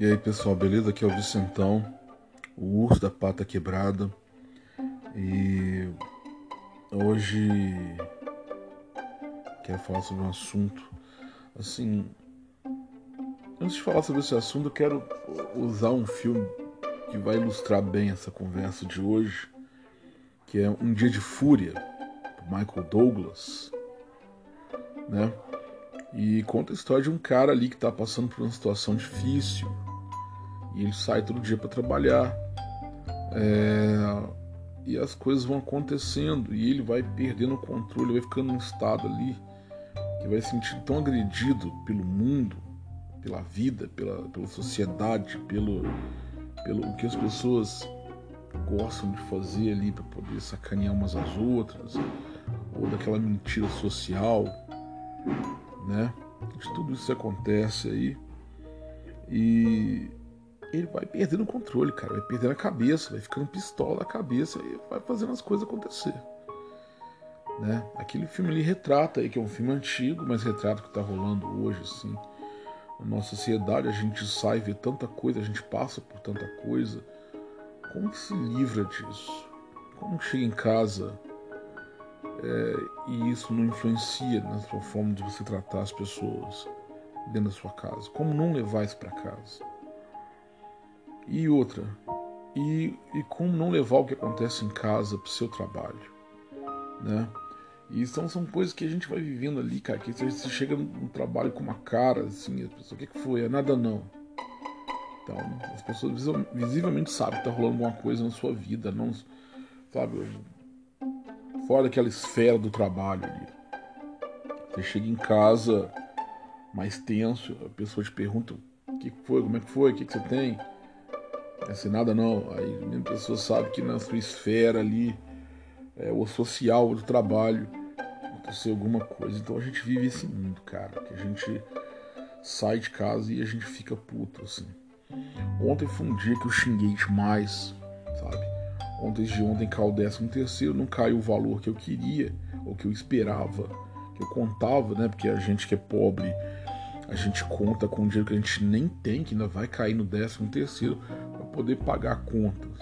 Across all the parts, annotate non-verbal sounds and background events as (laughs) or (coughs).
E aí pessoal, beleza? Aqui é o Vicentão, o urso da pata quebrada. E hoje quero falar sobre um assunto assim. Antes de falar sobre esse assunto, eu quero usar um filme que vai ilustrar bem essa conversa de hoje, que é Um Dia de Fúria, do Michael Douglas, né? E conta a história de um cara ali que está passando por uma situação difícil, e ele sai todo dia para trabalhar. É, e as coisas vão acontecendo e ele vai perdendo o controle, vai ficando num estado ali que vai se sentir tão agredido pelo mundo, pela vida, pela, pela sociedade, pelo, pelo que as pessoas gostam de fazer ali para poder sacanear umas às outras, ou daquela mentira social, né? De tudo isso acontece aí. E ele vai perdendo o controle, cara, vai perdendo a cabeça, vai ficando pistola da cabeça e vai fazendo as coisas acontecer. Né? Aquele filme ali retrata aí, que é um filme antigo, mas retrata o que está rolando hoje, assim. Na nossa sociedade a gente sai, vê tanta coisa, a gente passa por tanta coisa. Como que se livra disso? Como chega em casa é, e isso não influencia na sua forma de você tratar as pessoas dentro da sua casa? Como não levar isso para casa? E outra, e, e como não levar o que acontece em casa para o seu trabalho, né? E são, são coisas que a gente vai vivendo ali, cara, que você chega no trabalho com uma cara, assim, a pessoa, o que, que foi? É nada não. Então, as pessoas visivelmente sabem que tá rolando alguma coisa na sua vida, não, sabe, fora daquela esfera do trabalho ali. Você chega em casa mais tenso, a pessoa te pergunta o que foi, como é que foi, o que, que você tem é assim, nada não. Aí a pessoa sabe que na sua esfera ali, é, o social do trabalho, aconteceu alguma coisa. Então a gente vive esse mundo, cara, que a gente sai de casa e a gente fica puto, assim. Ontem foi um dia que eu xinguei demais, sabe? Ontem de ontem caiu o décimo terceiro, não caiu o valor que eu queria, ou que eu esperava, que eu contava, né? Porque a gente que é pobre, a gente conta com dinheiro que a gente nem tem, que ainda vai cair no décimo terceiro poder pagar contas.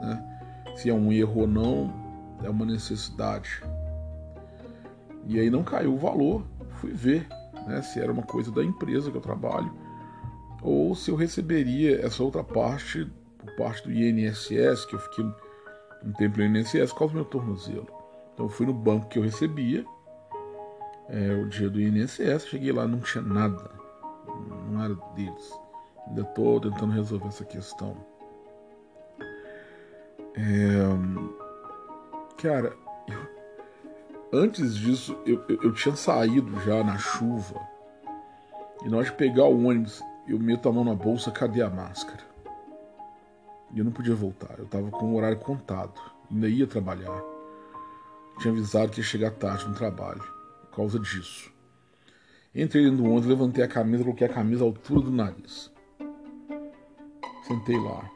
Né? Se é um erro ou não, é uma necessidade. E aí não caiu o valor, fui ver né, se era uma coisa da empresa que eu trabalho ou se eu receberia essa outra parte por parte do INSS, que eu fiquei um tempo no INSS por causa do meu tornozelo. Então eu fui no banco que eu recebia, é, o dia do INSS, cheguei lá, não tinha nada, não era deles. Ainda estou tentando resolver essa questão. É... Cara, eu... antes disso eu, eu, eu, tinha saído já na chuva. E na hora de pegar o ônibus, eu meto a mão na bolsa, cadê a máscara? E eu não podia voltar, eu tava com o horário contado, ainda ia trabalhar. Tinha avisado que ia chegar tarde no trabalho, causa disso. Entrei do ônibus, levantei a camisa, coloquei a camisa à altura do nariz. Sentei lá.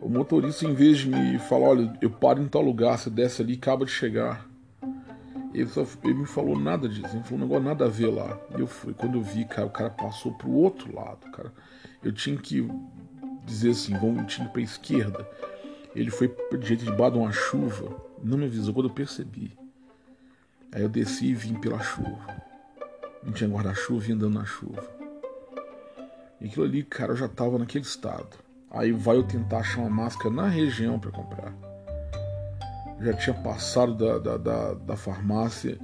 O motorista, em vez de me falar, olha, eu paro em tal lugar, você desce ali, acaba de chegar. Ele, só, ele me falou nada disso, ele falou um negócio nada a ver lá. Eu fui. Quando eu vi, cara, o cara passou pro outro lado, cara. Eu tinha que dizer assim, vamos tinha pra esquerda. Ele foi de jeito de debaixo de uma chuva. Não me avisou quando eu percebi. Aí eu desci e vim pela chuva. Não tinha guarda-chuva e andando na chuva. E aquilo ali, cara, eu já tava naquele estado. Aí vai eu tentar achar uma máscara na região para comprar. Já tinha passado da, da, da, da, farmácia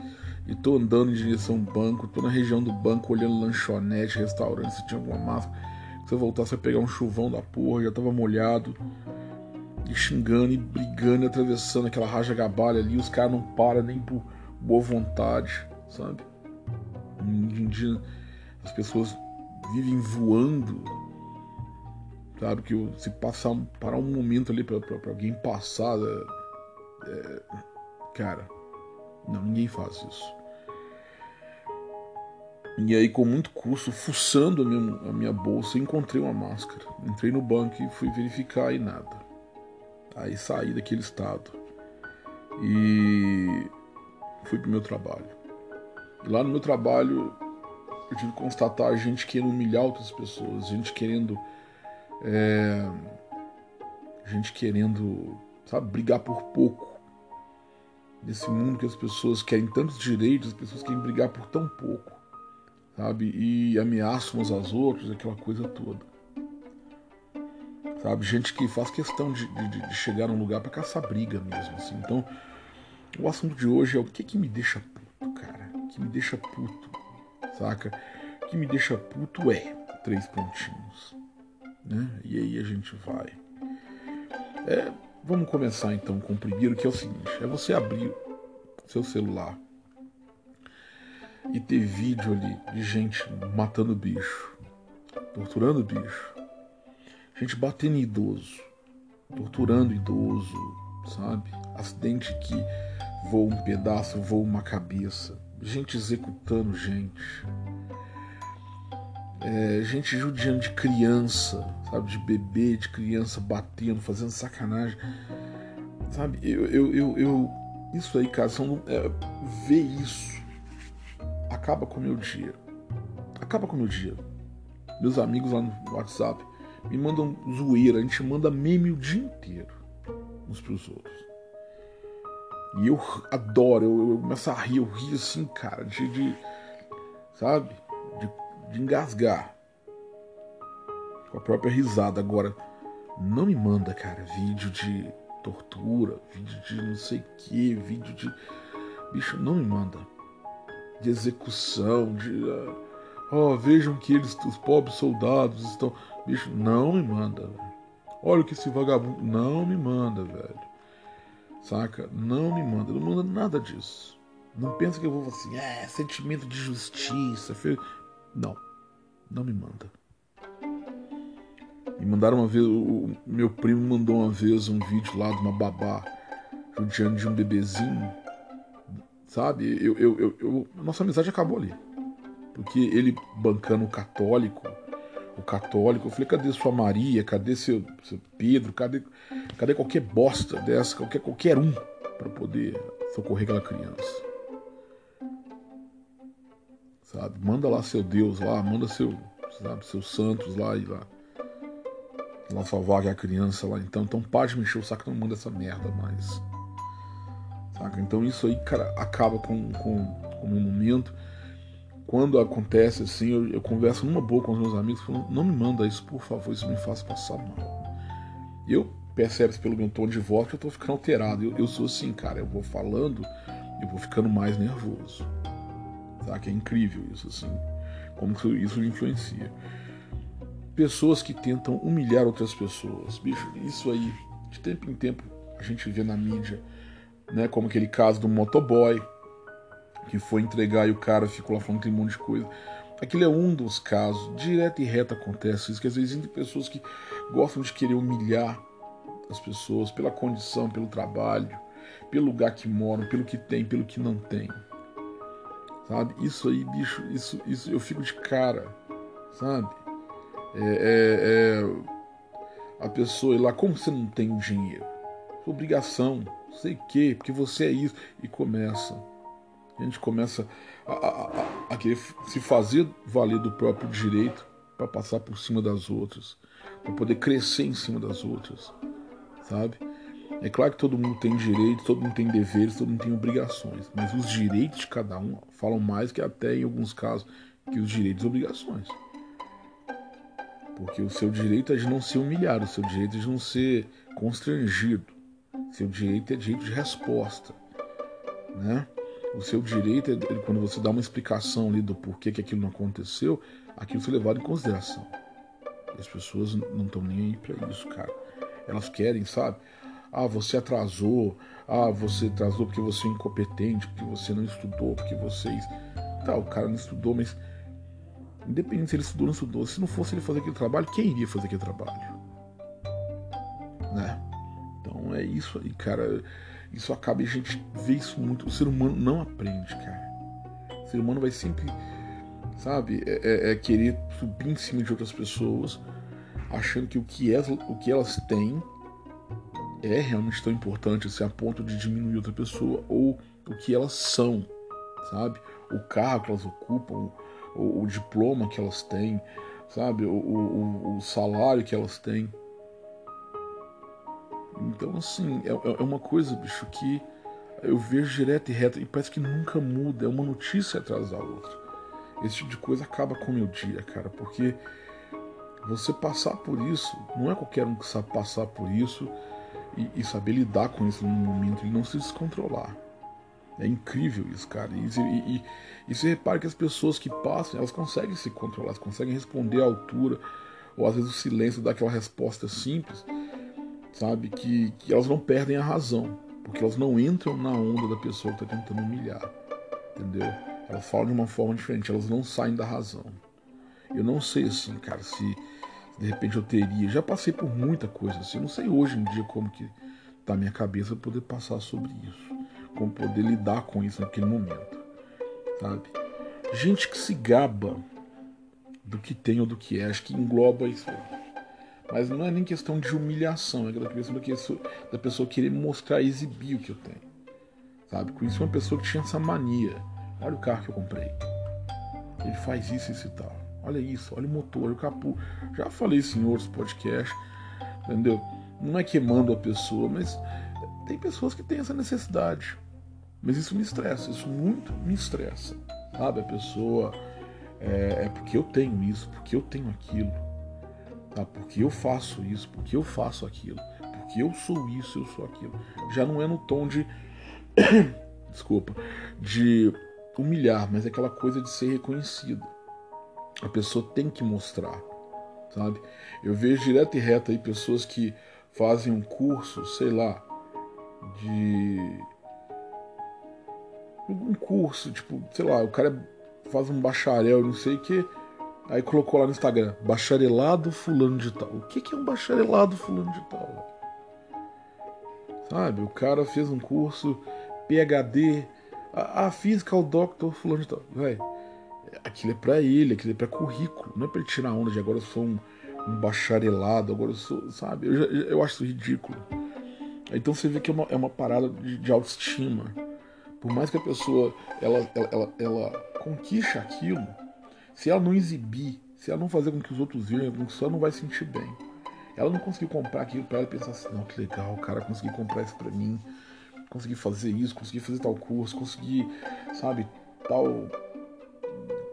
e tô andando em direção ao banco, tô na região do banco olhando lanchonete, restaurante, se tinha alguma máscara. Se eu voltasse a pegar um chuvão da porra, já tava molhado. E xingando e brigando e atravessando aquela raja gabalha ali, os caras não param nem por boa vontade, sabe? As pessoas vivem voando Sabe que se passar parar um momento ali para alguém passar, é, é, cara, não, ninguém faz isso. E aí, com muito custo, fuçando a minha, a minha bolsa, encontrei uma máscara. Entrei no banco e fui verificar e nada. Aí saí daquele estado e fui pro meu trabalho. E lá no meu trabalho, eu tive que constatar gente querendo humilhar outras pessoas, gente querendo É, gente querendo, sabe, brigar por pouco. Nesse mundo que as pessoas querem tantos direitos, as pessoas querem brigar por tão pouco, sabe? E ameaçam uns aos outros, aquela coisa toda. Sabe? Gente que faz questão de, de, de chegar num lugar para caçar briga mesmo, assim. Então, o assunto de hoje é o que que me deixa puto, cara? O que me deixa puto, saca? O que me deixa puto é três pontinhos, né? E aí a gente vai. É, vamos começar então com o primeiro, que é o seguinte: é você abrir seu celular e ter vídeo ali de gente matando bicho, torturando bicho, gente batendo idoso, torturando idoso, sabe? Acidente que voa um pedaço, voa uma cabeça, gente executando gente, é, gente judiando de criança, sabe? De bebê, de criança batendo, fazendo sacanagem, sabe? Eu, eu, eu, eu isso aí, cara, são, é, ver isso acaba com o meu dia, acaba com o meu dia. Meus amigos lá no WhatsApp me mandam zoeira, a gente manda meme o dia inteiro uns pros outros. E eu adoro, eu, eu começo a rir, eu rio assim, cara, de, de sabe, de, de engasgar com a própria risada. Agora, não me manda, cara, vídeo de tortura, vídeo de não sei o que, vídeo de. Bicho, não me manda. De execução, de. Oh, vejam que eles, os pobres soldados estão. Bicho, não me manda, velho. Olha que esse vagabundo. Não me manda, velho. Saca? Não me manda, não manda nada disso. Não pensa que eu vou assim, é, sentimento de justiça. Não, não me manda. Me mandaram uma vez, o meu primo mandou uma vez um vídeo lá de uma babá judiando de um bebezinho. Sabe? Eu, eu, eu, eu, nossa amizade acabou ali. Porque ele bancando católico, o católico. Eu falei, cadê sua Maria? Cadê seu, seu Pedro? Cadê, cadê qualquer bosta dessa? Qualquer, qualquer um para poder socorrer aquela criança? Sabe? Manda lá seu Deus lá, manda seu, sabe, seus santos lá e lá. Lá salvar a criança lá. Então, então para de mexer o saco, não manda essa merda mais. Saca? Então isso aí, cara, acaba com, com, com o meu momento quando acontece assim, eu, eu, converso numa boa com os meus amigos, falando, não me manda isso, por favor, isso me faz passar mal. Eu percebo pelo meu tom de voz que eu tô ficando alterado. Eu, eu sou assim, cara, eu vou falando, eu vou ficando mais nervoso. Tá? Que é incrível isso, assim. Como que isso me influencia. Pessoas que tentam humilhar outras pessoas. Bicho, isso aí, de tempo em tempo, a gente vê na mídia, né? Como aquele caso do motoboy, que foi entregar e o cara ficou lá falando tem um monte de coisa. Aquilo é um dos casos, direto e reto acontece isso, que às vezes existem pessoas que gostam de querer humilhar as pessoas pela condição, pelo trabalho, pelo lugar que moram, pelo que tem, pelo que não tem. Sabe? Isso aí, bicho, isso, isso eu fico de cara, sabe? É, é, é a pessoa ir lá, como você não tem dinheiro? Obrigação, sei o quê, porque você é isso, e começa a gente começa a, a, a querer se fazer valer do próprio direito para passar por cima das outras, para poder crescer em cima das outras, sabe? É claro que todo mundo tem direitos, todo mundo tem deveres, todo mundo tem obrigações, mas os direitos de cada um falam mais que até em alguns casos que os direitos e obrigações. Porque o seu direito é de não ser humilhado, o seu direito é de não ser constrangido, seu direito é direito de resposta, né? O seu direito é quando você dá uma explicação ali do porquê que aquilo não aconteceu, aquilo foi levado em consideração. E as pessoas não estão nem aí para isso, cara. Elas querem, sabe? Ah, você atrasou. Ah, você atrasou porque você é incompetente, porque você não estudou, porque vocês. Tá, o cara não estudou, mas. Independente se ele estudou ou não estudou, se não fosse ele fazer aquele trabalho, quem iria fazer aquele trabalho? Né? Então é isso aí, cara. Isso acaba e a gente vê isso muito. O ser humano não aprende, cara. O ser humano vai sempre, sabe, é, é, é querer subir em cima de outras pessoas, achando que o que, é, o que elas têm é realmente tão importante assim, a ponto de diminuir outra pessoa, ou o que elas são, sabe? O carro que elas ocupam, o, o diploma que elas têm, sabe? O, o, o salário que elas têm. Então, assim, é, é uma coisa, bicho, que eu vejo direto e reto e parece que nunca muda. É uma notícia atrás da outra. Esse tipo de coisa acaba com o meu dia, cara, porque você passar por isso, não é qualquer um que sabe passar por isso e, e saber lidar com isso no momento e não se descontrolar. É incrível isso, cara. E, e, e, e você repara que as pessoas que passam, elas conseguem se controlar, elas conseguem responder à altura, ou às vezes o silêncio dá aquela resposta simples, sabe? Que, que elas não perdem a razão, porque elas não entram na onda da pessoa que está tentando humilhar, entendeu? Elas falam de uma forma diferente, elas não saem da razão. Eu não sei assim, cara, se de repente eu teria. Já passei por muita coisa assim. Não sei hoje em dia como que tá a minha cabeça poder passar sobre isso. Como poder lidar com isso naquele momento. Sabe? Gente que se gaba do que tem ou do que é, acho que engloba isso. Mas não é nem questão de humilhação, é questão da pessoa querer mostrar, exibir o que eu tenho. Sabe? Com isso, uma pessoa que tinha essa mania. Olha o carro que eu comprei. Ele faz isso, isso e tal. Olha isso, olha o motor, olha o capô. Já falei isso em outros podcasts, entendeu? Não é queimando a pessoa, mas tem pessoas que têm essa necessidade. Mas isso me estressa, isso muito me estressa. Sabe? A pessoa é, é porque eu tenho isso, porque eu tenho aquilo. Tá? Porque eu faço isso, porque eu faço aquilo. Porque eu sou isso, eu sou aquilo. Já não é no tom de. (coughs) Desculpa. De humilhar, mas é aquela coisa de ser reconhecido. A pessoa tem que mostrar, sabe? Eu vejo direto e reto aí pessoas que fazem um curso, sei lá, de um curso, tipo, sei lá, o cara faz um bacharel, não sei o que, aí colocou lá no Instagram, bacharelado fulano de tal. O que, que é um bacharelado fulano de tal? Sabe, o cara fez um curso PhD, a, a Physical Doctor fulano de tal. Véi, aquilo é para ele, aquilo é para currículo, não é para ele tirar onda de agora eu sou um, um bacharelado, agora eu sou, sabe? Eu, eu acho isso ridículo. Então você vê que é uma, é uma parada de, de autoestima. Por mais que a pessoa ela, ela, ela, ela conquiste aquilo, se ela não exibir, se ela não fazer com que os outros vejam, a pessoa não vai sentir bem. Ela não conseguiu comprar aquilo para ela pensar assim, não, que legal, cara conseguiu comprar isso para mim, consegui fazer isso, consegui fazer tal curso, consegui, sabe, tal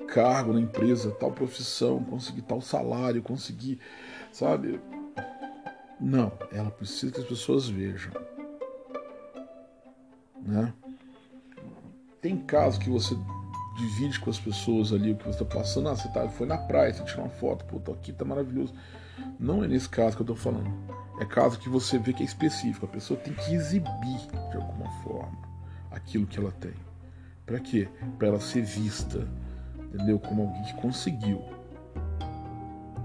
cargo na empresa, tal profissão, conseguir tal salário, conseguir, sabe? Não, ela precisa que as pessoas vejam. Né? Tem casos que você divide com as pessoas ali o que você está passando. Ah, você tá, foi na praia, você tirou uma foto, pô, tô aqui, tá maravilhoso. Não é nesse caso que eu tô falando. É caso que você vê que é específico. A pessoa tem que exibir de alguma forma aquilo que ela tem. Para quê? Para ela ser vista, entendeu? Como alguém que conseguiu,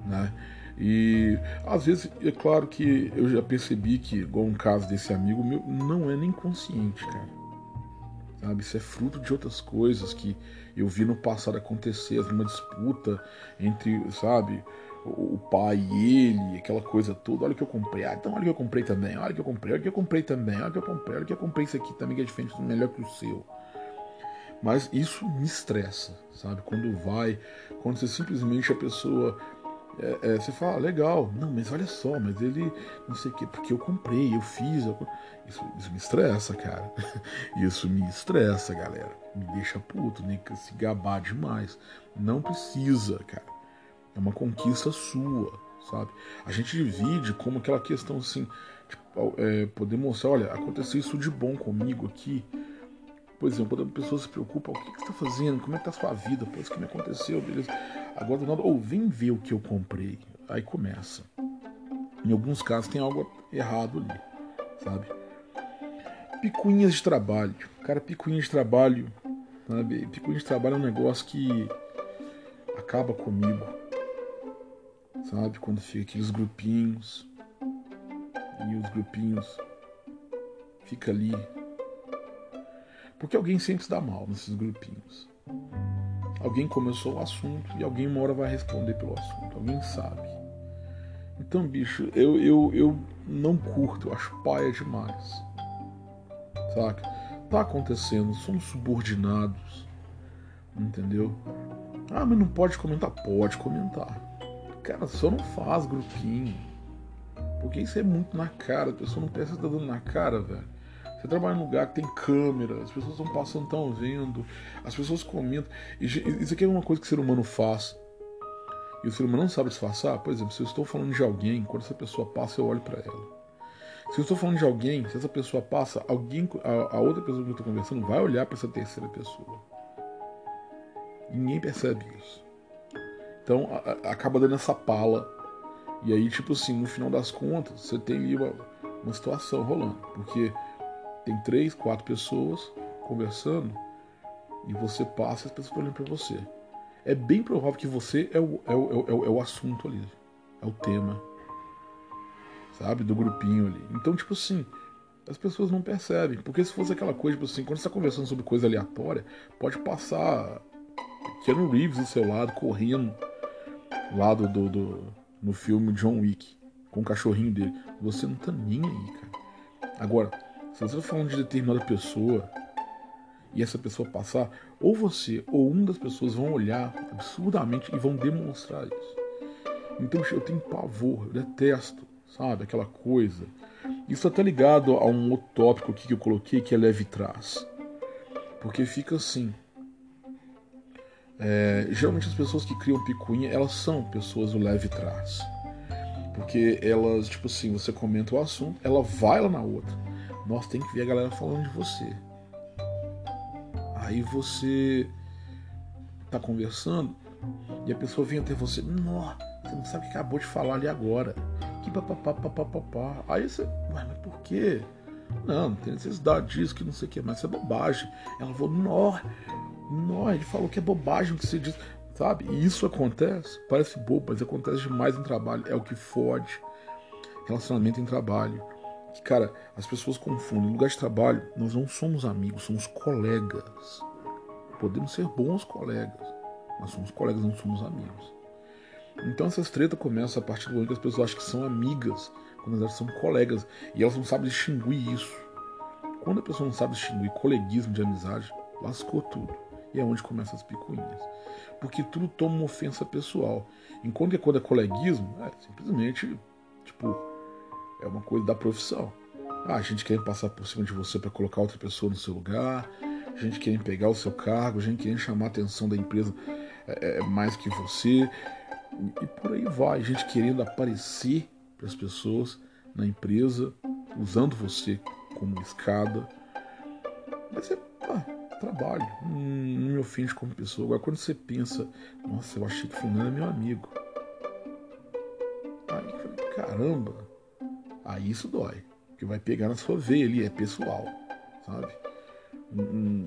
né? E às vezes, é claro que eu já percebi que, igual um caso desse amigo meu, não é nem consciente, cara. Sabe? Isso é fruto de outras coisas que eu vi no passado acontecer, uma disputa entre, sabe, o pai e ele, aquela coisa toda. Olha o que eu comprei. Ah, então olha o que eu comprei também. Olha o que eu comprei. Olha o que eu comprei também. Olha o que eu comprei. Olha o que eu comprei isso aqui também que é diferente, melhor que o seu. Mas isso me estressa, sabe? Quando vai, quando você simplesmente a pessoa. É, é, você fala, legal, não, mas olha só, mas ele não sei o que, porque eu comprei, eu fiz. Eu... Isso, isso me estressa, cara. (laughs) Isso me estressa, galera. Me deixa puto, nem que se gabar demais. Não precisa, cara. É uma conquista sua, sabe? A gente divide como aquela questão assim, tipo, é, poder mostrar, olha, aconteceu isso de bom comigo aqui por exemplo, quando a pessoa se preocupa, o que, que você está fazendo? Como é que está a sua vida? Pô, isso que me aconteceu, beleza. Agora do nada, ou oh, vem ver o que eu comprei. Aí começa. Em alguns casos tem algo errado ali, sabe? Picuinhas de trabalho. Cara, picuinha de trabalho, sabe? Picuinha de trabalho é um negócio que acaba comigo, sabe? Quando fica aqueles grupinhos e os grupinhos fica ali porque alguém sempre se dá mal nesses grupinhos. Alguém começou o assunto e alguém uma hora vai responder pelo assunto. Alguém sabe. Então, bicho, eu, eu, eu não curto, eu acho paia demais. Saca? Tá acontecendo, somos subordinados. Entendeu? Ah, mas não pode comentar? Pode comentar. Cara, só não faz grupinho. Porque isso é muito na cara, a pessoa não que tá dando na cara, velho. Trabalha num lugar que tem câmera, as pessoas estão passando, estão vendo, as pessoas comentam. Isso aqui é uma coisa que o ser humano faz. E o ser humano não sabe disfarçar. Por exemplo, se eu estou falando de alguém, quando essa pessoa passa, eu olho para ela. Se eu estou falando de alguém, se essa pessoa passa, alguém, a, a outra pessoa que eu estou conversando vai olhar para essa terceira pessoa. Ninguém percebe isso. Então a, a, acaba dando essa pala. E aí, tipo assim, no final das contas, você tem ali uma, uma situação rolando. Porque tem três, quatro pessoas conversando e você passa e as pessoas olhando para você. É bem provável que você é o, é, o, é, o, é o assunto ali, é o tema, sabe? Do grupinho ali. Então, tipo assim, as pessoas não percebem. Porque se fosse aquela coisa, tipo assim, quando você está conversando sobre coisa aleatória, pode passar Keanu Reeves do seu lado, correndo, lado do, do, no filme John Wick, com o cachorrinho dele. Você não tá nem aí, cara. Agora, se você está falando de determinada pessoa e essa pessoa passar, ou você ou uma das pessoas vão olhar absurdamente e vão demonstrar isso. Então eu tenho pavor, eu detesto, sabe, aquela coisa. Isso até ligado a um outro tópico aqui que eu coloquei, que é leve trás. Porque fica assim. É, geralmente as pessoas que criam picuinha, elas são pessoas do leve trás. Porque elas, tipo assim, você comenta o assunto, ela vai lá na outra nossa, tem que ver a galera falando de você. Aí você tá conversando e a pessoa vem até você, nossa, você não sabe o que acabou de falar ali agora. Que papapá, papapá. Aí você, mas por quê? Não, não tem necessidade disso, que não sei o que, mas isso é bobagem. Ela falou, nó, nó, ele falou que é bobagem o que você diz. Sabe? E isso acontece, parece bobo, mas acontece demais em trabalho. É o que fode. Relacionamento em trabalho que, cara, as pessoas confundem. No lugar de trabalho, nós não somos amigos, somos colegas. Podemos ser bons colegas, mas somos colegas, não somos amigos. Então essas tretas começam a partir do momento que as pessoas acham que são amigas, quando elas são colegas, e elas não sabem distinguir isso. Quando a pessoa não sabe distinguir coleguismo de amizade, lascou tudo. E é onde começam as picuinhas. Porque tudo toma uma ofensa pessoal. Enquanto que quando é coleguismo, é simplesmente, tipo, é uma coisa da profissão. Ah, a gente quer passar por cima de você para colocar outra pessoa no seu lugar, a gente quer pegar o seu cargo, a gente quer chamar a atenção da empresa é, é, mais que você, e por aí vai. A gente querendo aparecer para as pessoas na empresa, usando você como escada. Mas é ah, trabalho, não, não me ofende como pessoa. Agora, quando você pensa, nossa, eu achei que Fulano é meu amigo. Aí, caramba, Aí isso dói. Que vai pegar na sua veia ali, é pessoal, sabe? Um,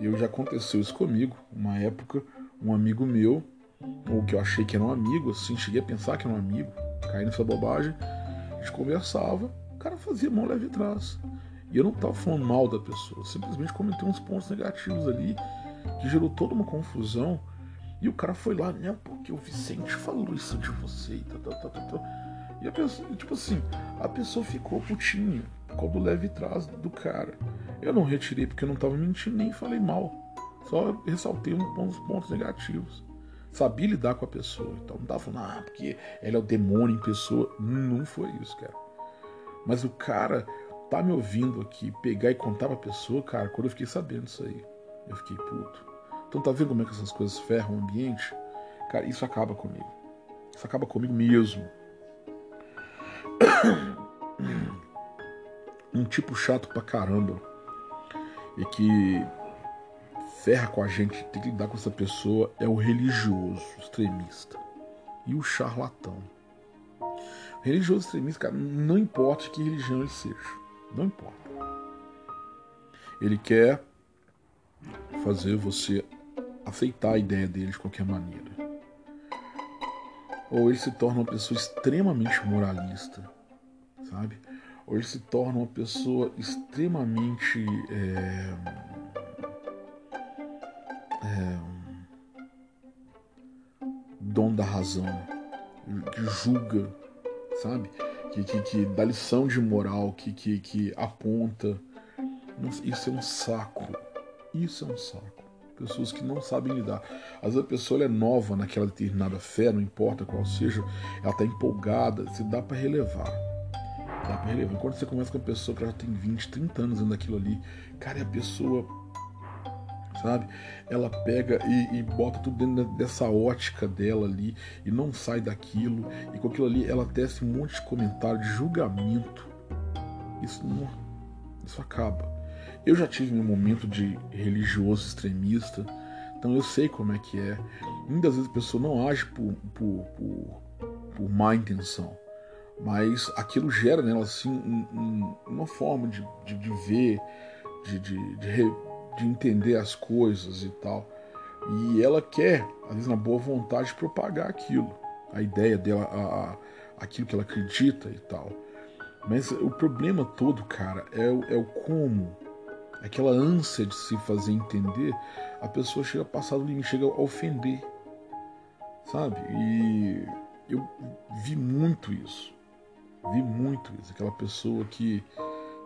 eu já aconteceu isso comigo. Uma época, um amigo meu, ou que eu achei que era um amigo, assim, cheguei a pensar que era um amigo, caí nessa bobagem, a gente conversava, o cara fazia mão leve atrás. E eu não estava falando mal da pessoa, simplesmente comentei uns pontos negativos ali, que gerou toda uma confusão. E o cara foi lá, né? Porque o Vicente falou isso de você e tal, tal, tal, tal. E a pessoa, tipo assim, a pessoa ficou putinha por causa do leve trás do cara. Eu não retirei porque eu não tava mentindo, nem falei mal. Só ressaltei uns pontos negativos. Sabia lidar com a pessoa. Então não tava falando, ah, porque ele é o demônio em pessoa. Não foi isso, cara. Mas o cara tá me ouvindo aqui, pegar e contar pra pessoa, cara, quando eu fiquei sabendo isso aí, eu fiquei puto. Então tá vendo como é que essas coisas ferram o ambiente? Cara, isso acaba comigo. Isso acaba comigo mesmo. Um tipo chato pra caramba. E que ferra com a gente, tem que lidar com essa pessoa é o religioso extremista. E o charlatão. Religioso extremista, cara, não importa que religião ele seja, não importa. Ele quer fazer você aceitar a ideia dele de qualquer maneira. Ou ele se torna uma pessoa extremamente moralista, sabe? Ou ele se torna uma pessoa extremamente é, é, da razão, que julga, sabe? Que, que, que dá lição de moral, que, que, que aponta. Isso é um saco. Isso é um saco. pessoas que não sabem lidar. Às vezes a pessoa é nova naquela determinada fé, não importa qual seja, ela está empolgada, se dá para relevar. Quando você começa com uma pessoa que já tem 20, 30 anos dentro daquilo ali, cara, e a pessoa sabe? Ela pega e, e, bota tudo dentro dessa ótica dela ali e não sai daquilo. E com aquilo ali ela tece um monte de comentário, de julgamento. Isso não. Isso acaba. Eu já tive meu momento de religioso extremista, então eu sei como é que é. Muitas vezes a pessoa não age por, por, por, por má intenção, mas aquilo gera nela assim um, um, uma forma de, de, de ver, de, de, de, de entender as coisas e tal. E ela quer, às vezes na boa vontade, propagar aquilo, a ideia dela, a, a, aquilo que ela acredita e tal. Mas o problema todo, cara, é, o, é o como, aquela ânsia de se fazer entender, a pessoa chega a passar do limite, chega a ofender, sabe? E eu vi muito isso, vi muito isso, aquela pessoa que,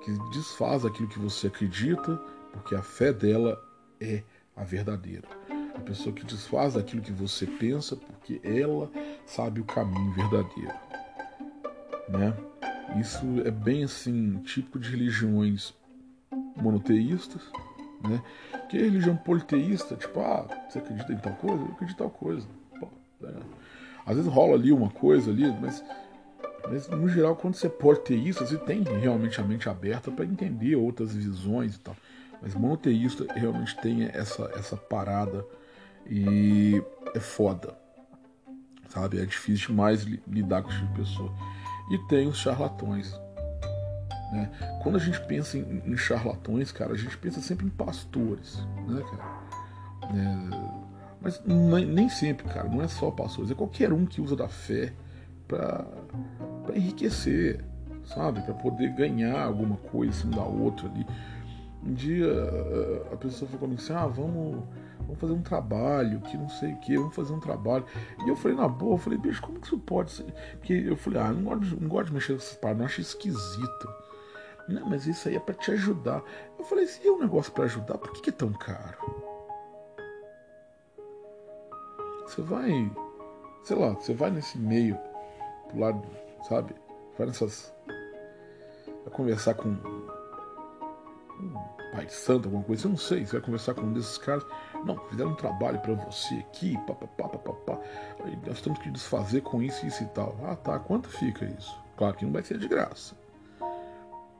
que desfaz aquilo que você acredita porque a fé dela é a verdadeira. A pessoa que desfaz aquilo que você pensa, porque ela sabe o caminho verdadeiro. Né? Isso é bem assim, típico de religiões monoteístas, né? Que é religião politeísta, tipo, ah, você acredita em tal coisa? Eu acredito em tal coisa. Pô, é. Às vezes rola ali uma coisa ali, mas, mas no geral, quando você é politeísta, você tem realmente a mente aberta para entender outras visões e tal. Mas monoteísta realmente tem essa, essa parada e é foda. Sabe? É difícil demais lidar com esse tipo de pessoa. E tem os charlatões. Né? Quando a gente pensa em, em charlatões, cara, a gente pensa sempre em pastores, né, cara? É, mas nem, nem, sempre, cara, não é só pastores, é qualquer um que usa da fé para enriquecer, sabe? Para poder ganhar alguma coisa assim da outra ali. Um dia a pessoa falou comigo assim: ah, vamos, vamos fazer um trabalho, que não sei o que, vamos fazer um trabalho. E eu falei, na boa, eu falei, bicho, como que isso pode ser? Porque eu falei, ah, não gosto, não gosto de mexer nessas paradas, não acho esquisito. Não, mas isso aí é para te ajudar. Eu falei, se é um negócio para ajudar, por que, que é tão caro? Você vai, sei lá, você vai nesse meio, pro lado, sabe? Vai nessas. Vai conversar com um pai santo, alguma coisa, eu não sei, você vai conversar com um desses caras, não, fizeram um trabalho para você aqui, papapá, papapá, nós temos que desfazer com isso, isso e tal. Ah tá, quanto fica isso? Claro que não vai ser de graça.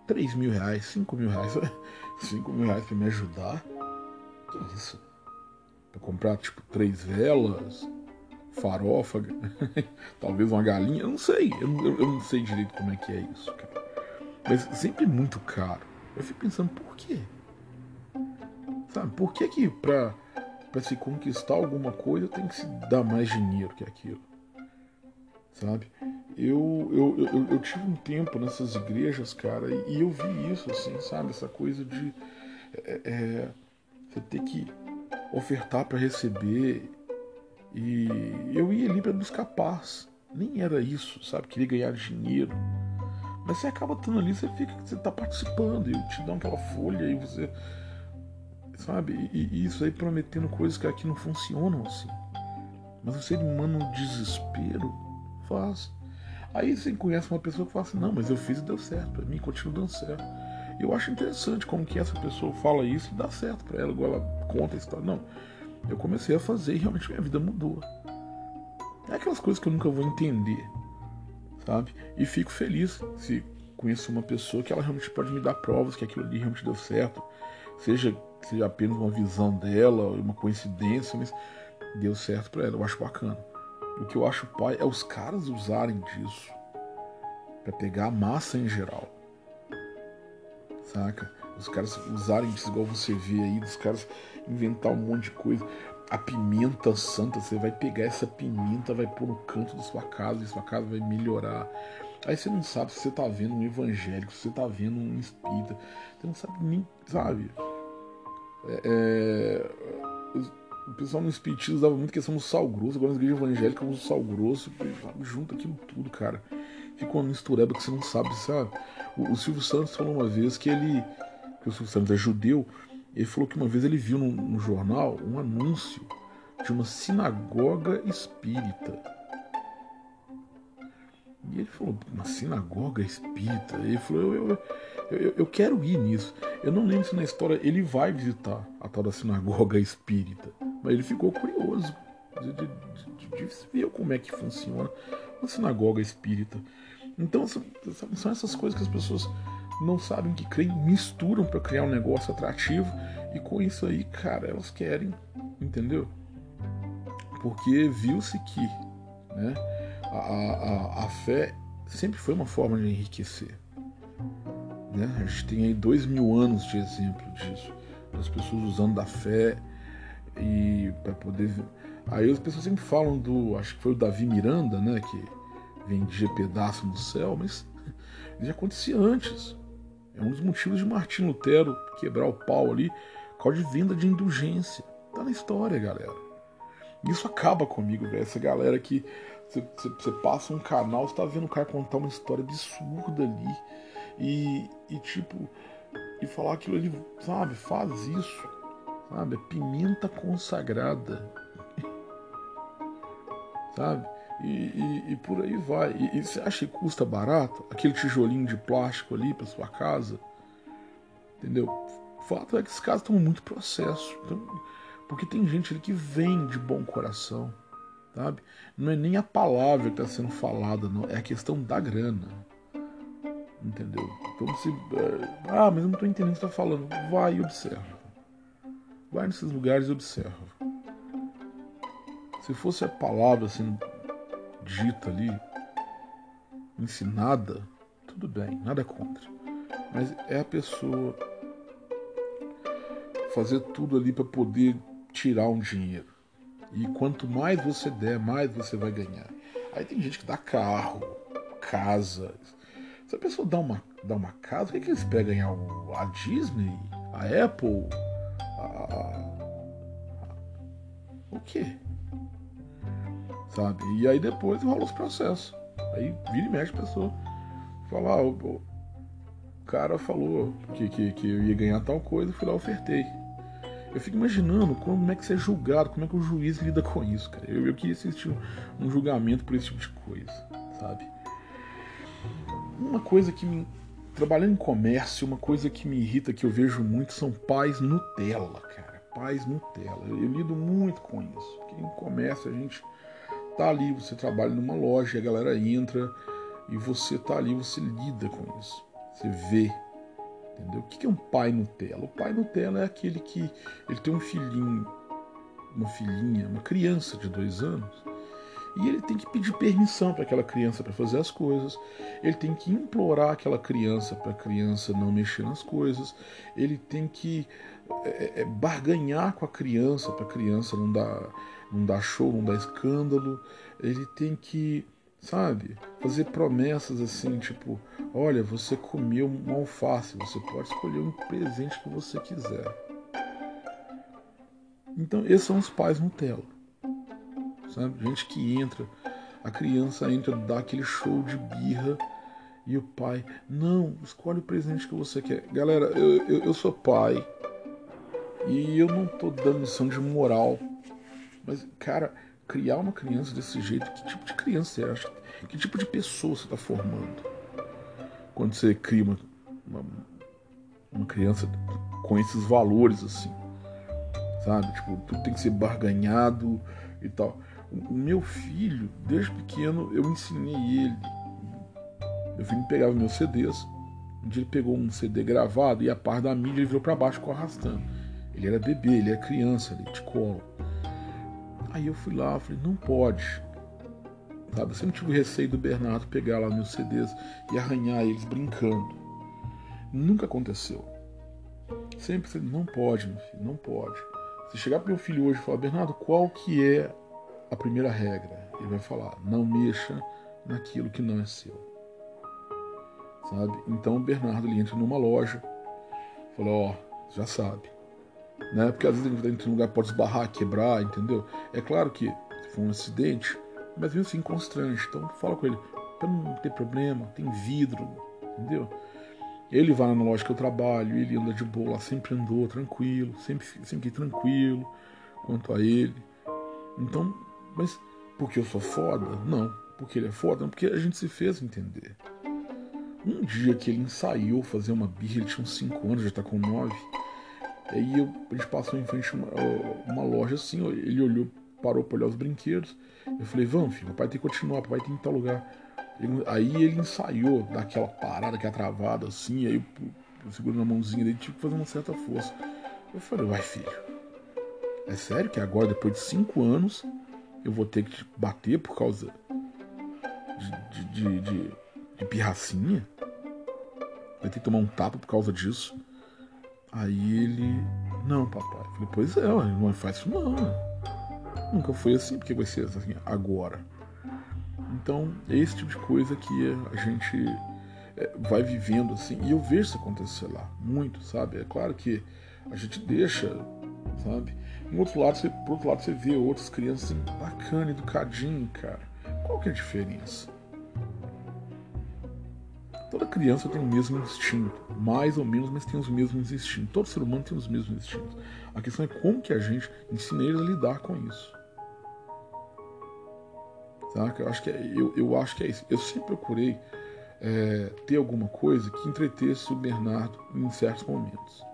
3 mil reais, 5 mil reais, (laughs) 5 mil reais para me ajudar? Que isso? Para comprar tipo três velas, farofa, (laughs) talvez uma galinha, eu não sei, eu, eu, eu não sei direito como é que é isso, cara. Mas sempre muito caro. Eu fico pensando, por quê? Sabe, por que que pra, pra se conquistar alguma coisa tem que se dar mais dinheiro que aquilo? Sabe? Eu, eu, eu, eu tive um tempo nessas igrejas, cara, e eu vi isso, assim, sabe? Essa coisa de é, é, você ter que ofertar para receber. E eu ia ali para buscar paz. Nem era isso, sabe? Queria ganhar dinheiro. Mas você acaba estando ali, você fica, você tá participando, e te dão aquela folha e você. Sabe? E, e, isso aí prometendo coisas que aqui não funcionam assim. Mas você manda um desespero, faz. Aí você conhece uma pessoa que fala assim, não, mas eu fiz e deu certo, pra mim continua dando certo. Eu acho interessante como que essa pessoa fala isso e dá certo para ela, igual ela conta a história. Não, eu comecei a fazer e realmente minha vida mudou. É aquelas coisas que eu nunca vou entender sabe? E fico feliz se conheço uma pessoa que ela realmente pode me dar provas que aquilo ali realmente deu certo, seja seja apenas uma visão dela, uma coincidência, mas deu certo para ela. Eu acho bacana. O que eu acho pai é os caras usarem disso para pegar a massa em geral, saca? Os caras usarem disso igual você vê aí, dos caras inventar um monte de coisa a pimenta santa, você vai pegar essa pimenta, vai pôr no canto da sua casa e sua casa vai melhorar. Aí você não sabe se você tá vendo um evangélico, se você tá vendo um espírita, você não sabe nem, sabe? É, é, o pessoal no espiritismo usava muito questão do sal grosso, agora nas igrejas evangélicas usam sal grosso, junta aquilo tudo, cara. Fica uma mistureba que você não sabe, sabe? O, o Silvio Santos falou uma vez que ele, que o Silvio Santos é judeu, Ele falou que uma vez ele viu no, no jornal um anúncio de uma sinagoga espírita. E ele falou, uma sinagoga espírita? Ele falou, eu, eu, eu, eu, quero ir nisso. Eu não lembro se na história ele vai visitar a tal da sinagoga espírita, mas ele ficou curioso de, de, de, de ver como é que funciona uma sinagoga espírita. Então são, essas coisas que as pessoas não sabem que creem, misturam para criar um negócio atrativo e com isso aí, cara, elas querem, entendeu? Porque viu-se que né, a, a, a fé sempre foi uma forma de enriquecer. Né? A gente tem aí dois mil anos de exemplo disso. As pessoas usando da fé e para poder. Aí as pessoas sempre falam do. Acho que foi o Davi Miranda, né? Que vendia pedaço no céu, mas (laughs) já acontecia antes. É um dos motivos de Martim Lutero quebrar o pau ali, por causa de venda de indulgência. Tá na história, galera. Isso acaba comigo, velho. Essa galera que você passa um canal, você tá vendo o cara contar uma história absurda ali. E, e tipo, e falar aquilo ali, sabe, faz isso. Sabe? É pimenta consagrada. (laughs) sabe? E, e, e, por aí vai. E, e, você acha que custa barato? Aquele tijolinho de plástico ali para sua casa? Entendeu? O fato é que esses casos estão muito processo. Então, porque tem gente ali que vem de bom coração, sabe? Não é nem a palavra que está sendo falada, não, é a questão da grana. Entendeu? Então se. É, ah, mas eu não estou entendendo o que você está falando. Vai e observa. Vai nesses lugares e observa. Se fosse a palavra assim dita ali, ensinada, tudo bem, nada contra. Mas é a pessoa fazer tudo ali para poder tirar um dinheiro. E quanto mais você der, mais você vai ganhar. Aí tem gente que dá carro, casa. Se a pessoa dá uma, dá uma casa, o que, é que eles pegam ganhar? A Disney? A Apple? A, o quê? Sabe? E aí depois rola os processos. Aí vira e mexe a pessoa. Fala, ah, o, cara falou que, que, que eu ia ganhar tal coisa, fui lá ofertei. Eu fico imaginando como é que você é julgado, como é que o juiz lida com isso, cara. Eu, eu queria assistir um julgamento por esse tipo de coisa, sabe? Uma coisa que me. Trabalhando em comércio, uma coisa que me irrita, que eu vejo muito, são pais Nutella, cara. Pais Nutella. Eu, eu lido muito com isso. Porque em comércio a gente tá ali, você trabalha numa loja, a galera entra e você tá ali, você lida com isso. Você vê. Entendeu? O que é um pai Nutella? O pai Nutella é aquele que ele tem um filhinho, uma filhinha, uma criança de dois anos, e ele tem que pedir permissão para aquela criança para fazer as coisas, ele tem que implorar aquela criança para a criança não mexer nas coisas, ele tem que é, é, barganhar com a criança para a criança não dar não dá show, não dá escândalo. Ele tem que, sabe, fazer promessas assim, tipo, olha, você comeu um alface, você pode escolher um presente que você quiser. Então, esses são os pais Nutella. Sabe? Gente que entra, a criança entra, dá aquele show de birra e o pai, não, escolhe o presente que você quer. Galera, eu, eu, eu sou pai e eu não tô dando lição de moral mas, cara, criar uma criança desse jeito, que tipo de criança você acha? Que tipo de pessoa você está formando? Quando você cria uma, uma, uma, criança com esses valores, assim. Sabe? Tipo, tudo tem que ser barganhado e tal. O meu filho, desde pequeno, eu ensinei ele. Meu filho pegava meus CDs. Um dia ele pegou um CD gravado e a parte da mídia ele virou para baixo com arrastando. Ele era bebê, ele era criança, ele de colo. Aí eu fui lá, falei, não pode. Sabe, eu sempre tive receio do Bernardo pegar lá meus CDs e arranhar eles brincando. Nunca aconteceu. Sempre falei, não pode, meu filho, não pode. Se chegar pro meu filho hoje e falar, Bernardo, qual que é a primeira regra? Ele vai falar, não mexa naquilo que não é seu. Sabe? Então o Bernardo ele entra numa loja, fala, ó, oh, já sabe né? Porque às vezes a gente em um lugar pode esbarrar, quebrar, entendeu? É claro que for um acidente, mas mesmo assim constrange. Então fala com ele, para não ter problema, tem vidro, entendeu? Ele vai na loja que eu trabalho, ele anda de boa, sempre andou tranquilo, sempre, sempre tranquilo quanto a ele. Então, mas porque eu sou foda? Não. Porque ele é foda? Não, porque a gente se fez entender. Um dia que ele ensaiou fazer uma birra, ele tinha uns 5 anos, já tá com 9. Aí eu, a gente passou em frente a uma, uma loja assim, ele olhou, parou pra olhar os brinquedos. Eu falei, vamos, filho, papai tem que continuar, papai tem que ir em tal lugar. Ele, aí ele ensaiou daquela parada que é travada assim, aí eu, eu seguro na mãozinha dele, tive que fazer uma certa força. Eu falei, vai filho, é sério que agora, depois de cinco anos, eu vou ter que te bater por causa de, de, de, de, de pirracinha? Vai ter que tomar um tapa por causa disso? Aí ele. Não, papai. Eu falei, pois é, não faz isso não. Nunca foi assim, porque vai ser assim agora. Então, é esse tipo de coisa que a gente é, vai vivendo assim. E eu vejo isso acontecer lá, muito, sabe? É claro que a gente deixa, sabe? Em outro lado, você, por outro lado, você vê outras crianças assim, bacana, educadinho, cara. Qual que é a diferença? Toda criança tem o mesmo instinto, mais ou menos, mas tem os mesmos instintos. Todo ser humano tem os mesmos instintos. A questão é como que a gente ensina eles a lidar com isso. Saca? Eu acho que é, eu, eu acho que é isso. Eu sempre procurei é, ter alguma coisa que entretesse o Bernardo em certos momentos.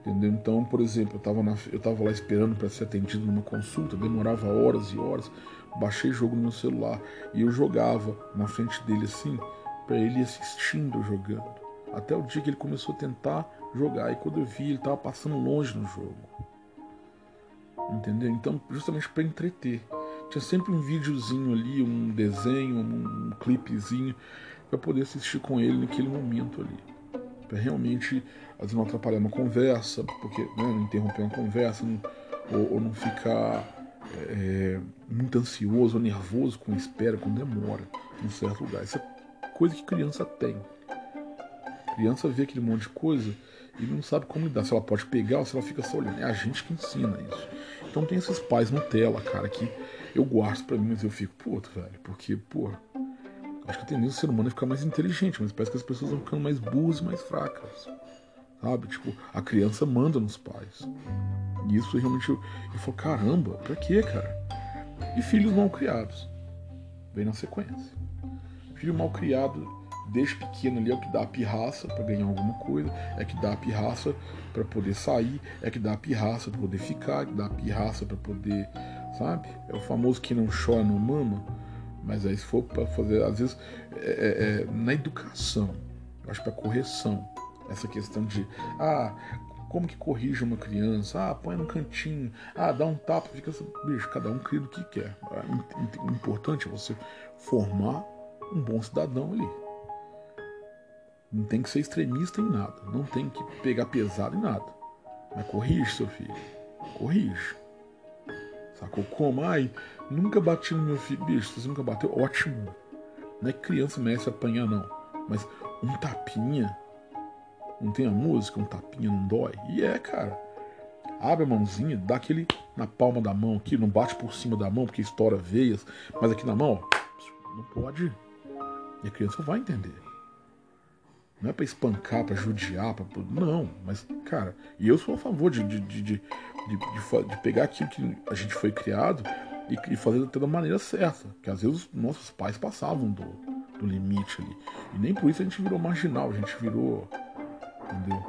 Entendeu? Então, por exemplo, eu estava eu tava lá esperando para ser atendido numa consulta, demorava horas e horas. Baixei jogo no meu celular e eu jogava na frente dele assim, para ele assistindo jogando. Até o dia que ele começou a tentar jogar. E quando eu vi, ele estava passando longe no jogo. Entendeu? Então, justamente para entreter. Tinha sempre um videozinho ali, um desenho, um, clipezinho para poder assistir com ele naquele momento ali. Para realmente, às não atrapalhar uma conversa, porque né, não interromper uma conversa, não, ou, ou, não ficar é, muito ansioso ou nervoso com espera, com demora em certo lugar. Isso é coisa que criança tem. criança vê aquele monte de coisa e não sabe como lidar. Se ela pode pegar ou se ela fica só olhando. É a gente que ensina isso. Então tem esses pais Nutella, cara, que eu guardo para mim, mas eu fico puto, velho. Porque, pô, acho que a tendência do ser humano é ficar mais inteligente, mas parece que as pessoas vão ficando mais burras e mais fracas. Sabe? Tipo, a criança manda nos pais. E isso realmente eu, eu falo, caramba, pra quê, cara? E filhos mal criados. Vem na sequência. Filho mal criado desde pequeno ali é o que dá a pirraça para ganhar alguma coisa, é que dá a pirraça para poder sair, é que dá a pirraça para poder ficar, é que dá a pirraça para poder, sabe? É o famoso que não chora não mama, mas aí se for para fazer, às vezes é, é, é, na educação, eu acho para correção, essa questão de ah como que corrige uma criança? Ah, põe no cantinho. Ah, dá um tapa, fica. Bicho, cada um cria do que quer. O importante é você formar um bom cidadão ali. Não tem que ser extremista em nada. Não tem que pegar pesado em nada. Mas corrige, seu filho. Corrige. Sacou como? Ai, nunca bati no meu filho. Bicho, você nunca bateu? Ótimo. Não é que criança merece apanhar, não. Mas um tapinha. Não tem a música? Um tapinha não dói? E é, cara. Abre a mãozinha, dá aquele na palma da mão aqui. Não bate por cima da mão porque estoura veias. Mas aqui na mão, ó. Não pode. E a criança vai entender. Não é para espancar, para judiar, para não, mas cara, e eu sou a favor de, de, de, de, pegar aquilo que a gente foi criado e, fazer da maneira certa, que às vezes nossos pais passavam do, do limite ali e nem por isso a gente virou marginal, a gente virou, entendeu?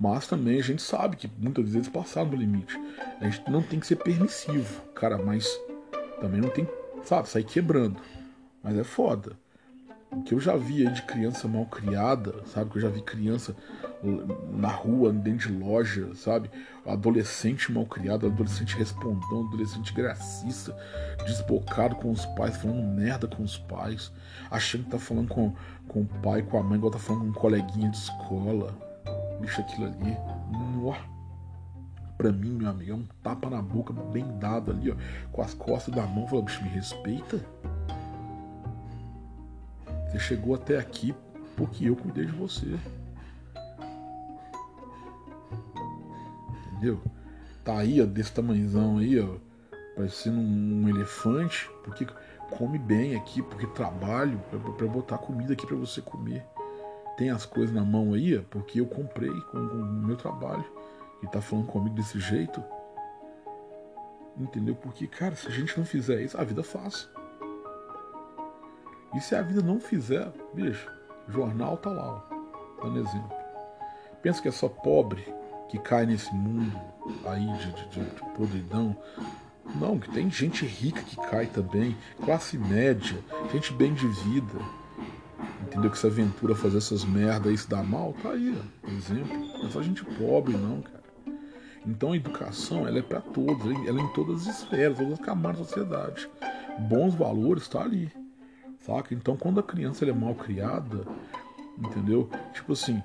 Mas também a gente sabe que muitas vezes passaram do limite. A gente não tem que ser permissivo, cara, mas também não tem, sabe, sair quebrando. Mas é foda que eu já vi aí de criança mal criada, sabe? Que eu já vi criança na rua, dentro de loja, sabe? Adolescente mal criado, adolescente respondão, adolescente gracista, desbocado com os pais, falando merda com os pais, achando que tá falando com, com o pai, com a mãe, igual tá falando com um coleguinha de escola. Bicho, aquilo ali. Uau. Pra mim, meu amigo, é um tapa na boca bem dado ali, ó, com as costas da mão, falando, bicho, me respeita. Você chegou até aqui porque eu cuidei de você. Entendeu? Tá aí, ó, desse tamanhozão aí, ó, parecendo um, elefante, porque come bem aqui, porque trabalho para botar comida aqui para você comer. tem as coisas na mão aí, é porque eu comprei com, o meu trabalho e tá falando comigo desse jeito. Entendeu? Porque, cara, se a gente não fizer isso, a vida é fácil. E se a vida não fizer, bicho, jornal tá lá, ó, dando exemplo. Pensa que é só pobre que cai nesse mundo aí de, de, de, de podridão. Não, que tem gente rica que cai também, classe média, gente bem de vida. Entendeu? Que se aventura fazer essas merdas e se dá mal, tá aí, ó, exemplo. Não é só gente pobre, não, cara. Então a educação ela é para todos, ela é em todas as esferas, todas as camadas da sociedade. Bons valores tá ali, saca? Então quando a criança é mal criada, entendeu? Tipo assim,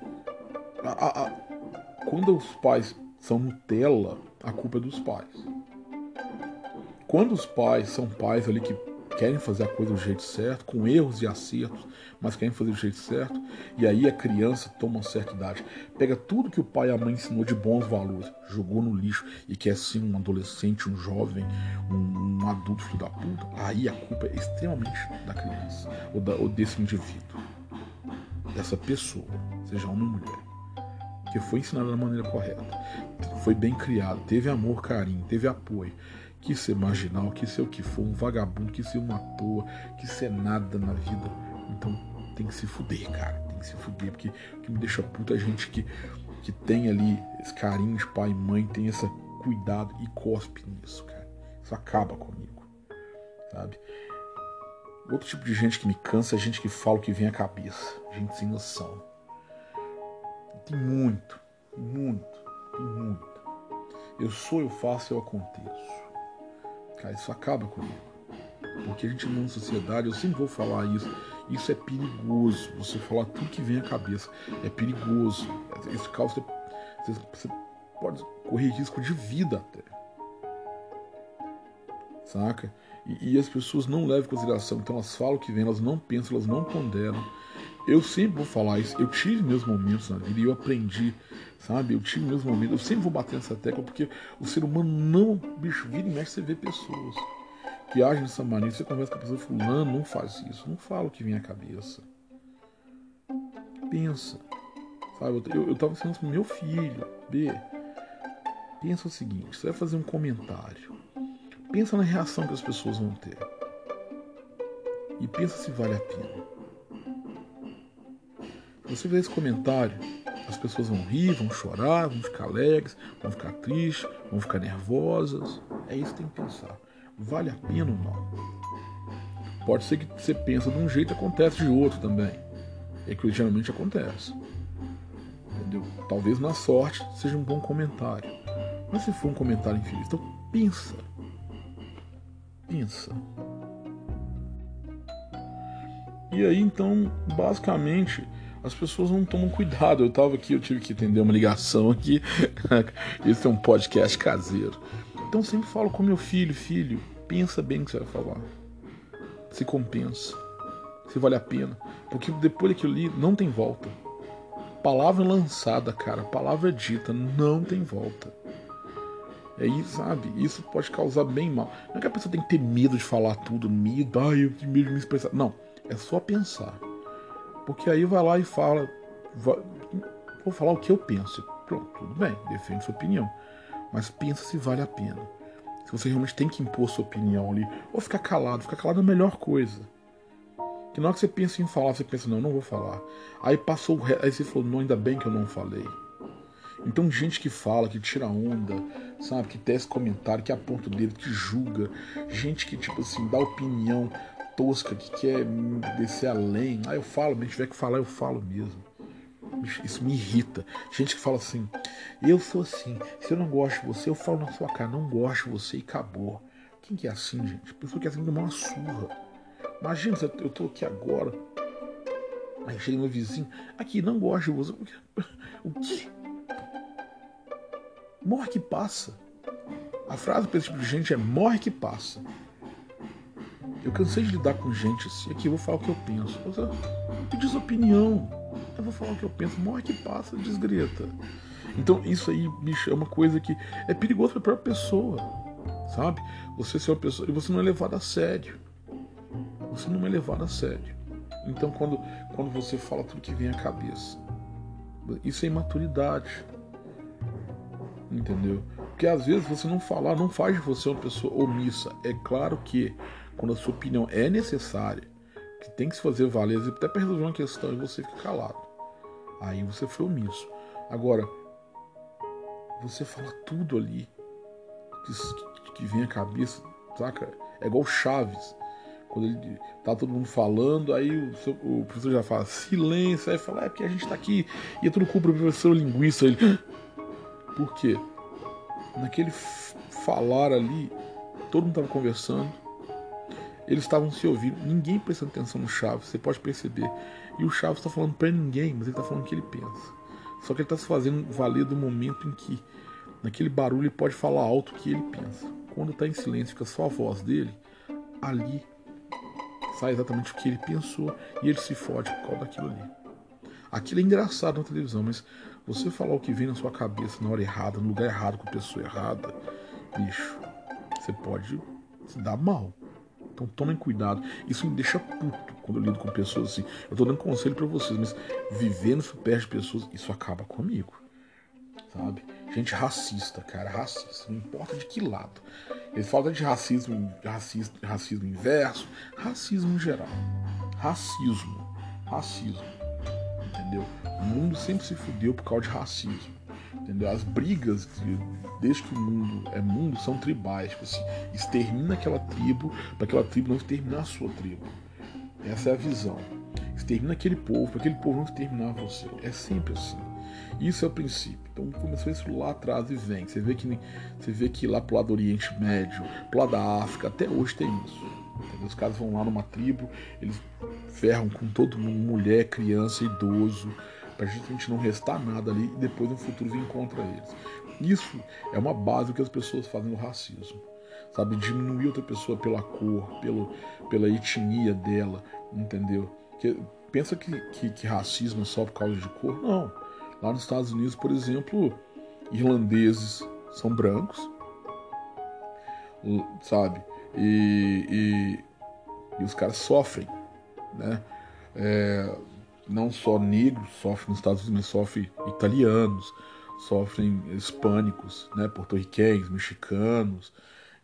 a, a, a, quando os pais são Nutella, a culpa é dos pais. Quando os pais são pais ali que querem fazer a coisa do jeito certo, com erros e acertos, mas querem fazer do jeito certo. E aí a criança toma uma certa idade, pega tudo que o pai e a mãe ensinou de bons valores, jogou no lixo e quer ser um adolescente, um jovem, um, um adulto filho da puta. Aí a culpa é extremamente da criança ou, da, ou desse indivíduo, dessa pessoa, seja homem ou mulher que foi ensinado da maneira correta, foi bem criado, teve amor, carinho, teve apoio, que ser marginal, que ser o que for, um vagabundo, que ser uma toa, que ser nada na vida. Então tem que se fuder, cara. Tem que se fuder, porque o que me deixa puta é gente que, que tem ali esse carinho de pai e mãe, tem esse cuidado e cospe nisso, cara. Isso acaba comigo, sabe? Outro tipo de gente que me cansa é gente que fala o que vem à cabeça. Gente sem noção. Tem muito, muito, tem muito. Eu sou, eu faço, eu aconteço. Cara, isso acaba comigo. Porque a gente numa sociedade, eu sempre vou falar isso, isso é perigoso. Você falar tudo que vem à cabeça. É perigoso. Isso causa. Você, você pode correr risco de vida até. Saca? E, e, as pessoas não levam em consideração. Então elas falam o que vem, elas não pensam, elas não ponderam. Eu sempre vou falar isso. Eu tive meus momentos na vida e eu aprendi, sabe? Eu tive meus momentos. Eu sempre vou bater nessa tecla porque o ser humano não, bicho, vira e mexe, você vê pessoas que agem dessa maneira. Você conversa com a pessoa, fulano, não faz isso. Não fala o que vem à cabeça. Pensa. Sabe? Eu, eu tava ensinando meu filho, B. Pensa o seguinte: você vai fazer um comentário. Pensa na reação que as pessoas vão ter. E pensa se vale a pena você vê esse comentário, as pessoas vão rir, vão chorar, vão ficar alegres, vão ficar tristes, vão ficar nervosas. É isso que tem que pensar. Vale a pena ou não? Pode ser que você pensa de um jeito e acontece de outro também. É que geralmente acontece. Entendeu? Talvez na sorte seja um bom comentário. Mas se for um comentário infeliz, então pensa. Pensa. E aí então, basicamente, as pessoas não tomam cuidado. Eu tava aqui, eu tive que atender uma ligação aqui. (laughs) Esse é um podcast caseiro. Então sempre falo com meu filho, filho, pensa bem o que você vai falar. Se compensa. Se vale a pena. Porque depois daquilo ali não tem volta. Palavra lançada, cara, palavra dita, não tem volta. É isso, sabe? Isso pode causar bem mal. Não é que a pessoa tem que ter medo de falar tudo, medo, ai, eu tenho medo de me expressar. Não, é só pensar. Porque aí vai lá e fala, vai, vou falar o que eu penso. Pronto, tudo bem, defende sua opinião. Mas pensa se vale a pena. Se você realmente tem que impor sua opinião ali, ou ficar calado, ficar calado é a melhor coisa. Que na hora que você pensa em falar, você pensa, não, não vou falar. Aí passou o re... aí você falou, não, ainda bem que eu não falei. Então, gente que fala, que tira onda, sabe, que testa comentário, que aponta o dedo, que julga, gente que, tipo assim, dá opinião tosca que quer descer além. Ah, eu falo, mas tiver que falar, eu falo mesmo. Isso me irrita. Gente que fala assim, eu sou assim, se eu não gosto de você, eu falo na sua cara, não gosto de você e acabou. Quem que é assim, gente? Pessoa que é assim tomar uma surra. Imagina, eu tô aqui agora. Aí chega meu vizinho, aqui, não gosto de você. (laughs) O quê? Morre que passa. A frase para esse tipo de gente é morre que passa. Eu cansei de lidar com gente assim. Aqui eu vou falar o que eu penso. Você sua opinião. Eu vou falar o que eu penso. Morre que passa, desgreta. Então isso aí, bicho, é uma coisa que é perigoso para a própria pessoa. Sabe? Você ser uma pessoa. E você não é levado a sério. Você não é levado a sério. Então quando, quando você fala tudo que vem à cabeça, isso é imaturidade. Entendeu? Porque às vezes você não falar não faz de você uma pessoa omissa. É claro que quando a sua opinião é necessária, que tem que se fazer valer, até para resolver uma questão e você fica calado. Aí você foi omisso. Agora, você fala tudo ali que, que vem à cabeça, saca? É igual Chaves. Quando ele tá todo mundo falando, aí o, seu, o professor já fala silêncio, aí fala, é porque a gente tá aqui, e é tudo culpa do professor linguista. Ele. Por quê? Naquele falar ali, todo mundo tava conversando, eles estavam se ouvindo, ninguém prestando atenção no Chaves, você pode perceber. E o Chaves está falando para ninguém, mas ele está falando o que ele pensa. Só que ele está se fazendo valer do momento em que, naquele barulho, ele pode falar alto o que ele pensa. Quando está em silêncio, fica só a voz dele, ali sai exatamente o que ele pensou e ele se fode por causa daquilo ali. Aquilo é engraçado na televisão, mas você falar o que vem na sua cabeça na hora errada, no lugar errado, com a pessoa errada, bicho, você pode se dar mal. Então tomem cuidado. Isso me deixa puto quando eu lido com pessoas assim. Eu tô dando conselho para vocês, mas vivendo perto de pessoas, isso acaba comigo. Sabe? Gente racista, cara, racista. Não importa de que lado. Ele fala de racismo, racismo, racismo inverso, racismo em geral. Racismo. Racismo. Entendeu? O mundo sempre se fudeu por causa de racismo. Entendeu? As brigas, desde que o mundo é mundo, são tribais. Tipo assim, extermina aquela tribo para aquela tribo não exterminar a sua tribo. Essa é a visão. Extermina aquele povo para aquele povo não exterminar você. É sempre assim. Isso é o princípio. Então começou isso lá atrás e vem. Você vê que, você vê que lá pro lado do Oriente Médio, pro lado da África, até hoje tem isso. Os caras vão lá numa tribo, eles ferram com todo mundo, mulher, criança, idoso, pra gente não restar nada ali e depois no futuro vir contra eles. Isso é uma base que as pessoas fazem no racismo. Sabe, diminuir outra pessoa pela cor, pelo, pela etnia dela, entendeu? Que, pensa que, que, que racismo é só por causa de cor? Não Lá nos Estados Unidos, por exemplo, irlandeses são brancos, sabe? E, e, e os caras sofrem, né? É, não só negros sofrem nos Estados Unidos, sofrem italianos, sofrem hispânicos, né? Porto-riquenhos, mexicanos,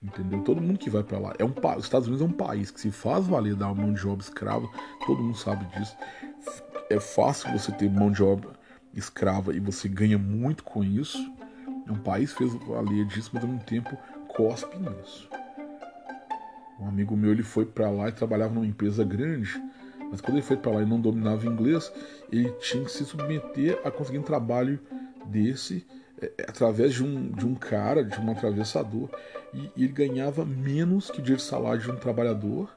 entendeu? Todo mundo que vai para lá é um os Estados Unidos é um país que se faz valer da mão de obra escrava, todo mundo sabe disso. É fácil você ter mão de obra escrava e você ganha muito com isso. É um país fez valer disso, mas ao mesmo tempo cospe nisso. Um amigo meu ele foi para lá e trabalhava numa empresa grande, mas quando ele foi para lá e não dominava inglês, ele tinha que se submeter a conseguir um trabalho desse é, é através de um, de um cara, de um atravessador, e, e ele ganhava menos que o dinheiro de salário de um trabalhador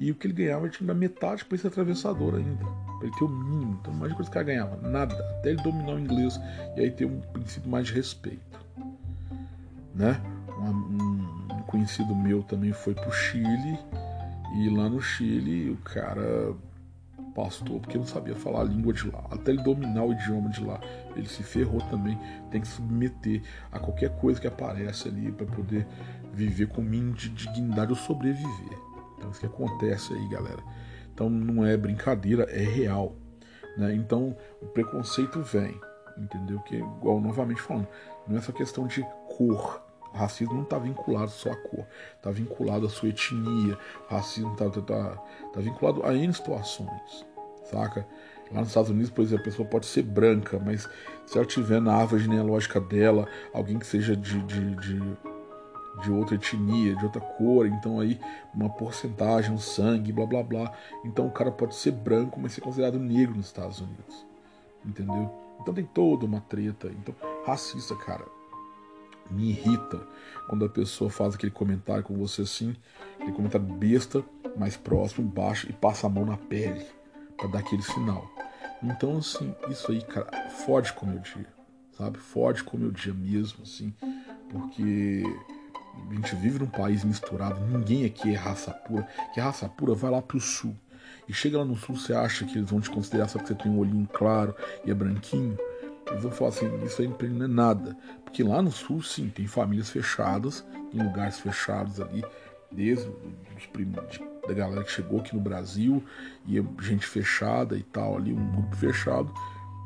e o que ele ganhava ele tinha que dar metade para esse atravessador ainda. Para ele ter o mínimo. Então imagina quanto esse cara ganhava. Nada. Até ele dominar o inglês e aí ter um princípio mais de respeito. Né? Um, um conhecido meu também foi pro Chile. E lá no Chile o cara pastor porque não sabia falar a língua de lá. Até ele dominar o idioma de lá, ele se ferrou também. Tem que submeter a qualquer coisa que aparece ali para poder viver com o mínimo de dignidade ou sobreviver. Então, isso que acontece aí, galera. Então, não é brincadeira, é real. Né? Então, o preconceito vem, entendeu? Que, igual novamente falando, não é só questão de cor. O racismo não está vinculado só à cor, está vinculado à sua etnia. O racismo está tá, tá, tá vinculado a N situações, saca? Lá nos Estados Unidos, por exemplo, a pessoa pode ser branca, mas se ela tiver na árvore genealógica dela alguém que seja de, de, de de outra etnia, de outra cor, então aí uma porcentagem, um sangue, blá blá blá. Então o cara pode ser branco, mas ser considerado negro nos Estados Unidos. Entendeu? Então tem toda uma treta. Então, racista, cara, me irrita quando a pessoa faz aquele comentário com você assim, aquele comentário besta, mais próximo, baixo e passa a mão na pele para dar aquele sinal. Então, assim, isso aí, cara, fode com o meu dia, sabe? Fode com o meu dia mesmo, assim, porque a gente vive num país misturado, ninguém aqui é raça pura. Que raça pura vai lá pro sul. E chega lá no sul, você acha que eles vão te considerar só que você tem um olhinho claro e é branquinho? Eles vão falar assim, isso aí não é nada. Porque lá no sul, sim, tem famílias fechadas, em lugares fechados ali, desde os primos, da galera que chegou aqui no Brasil, e gente fechada e tal, ali, um grupo fechado,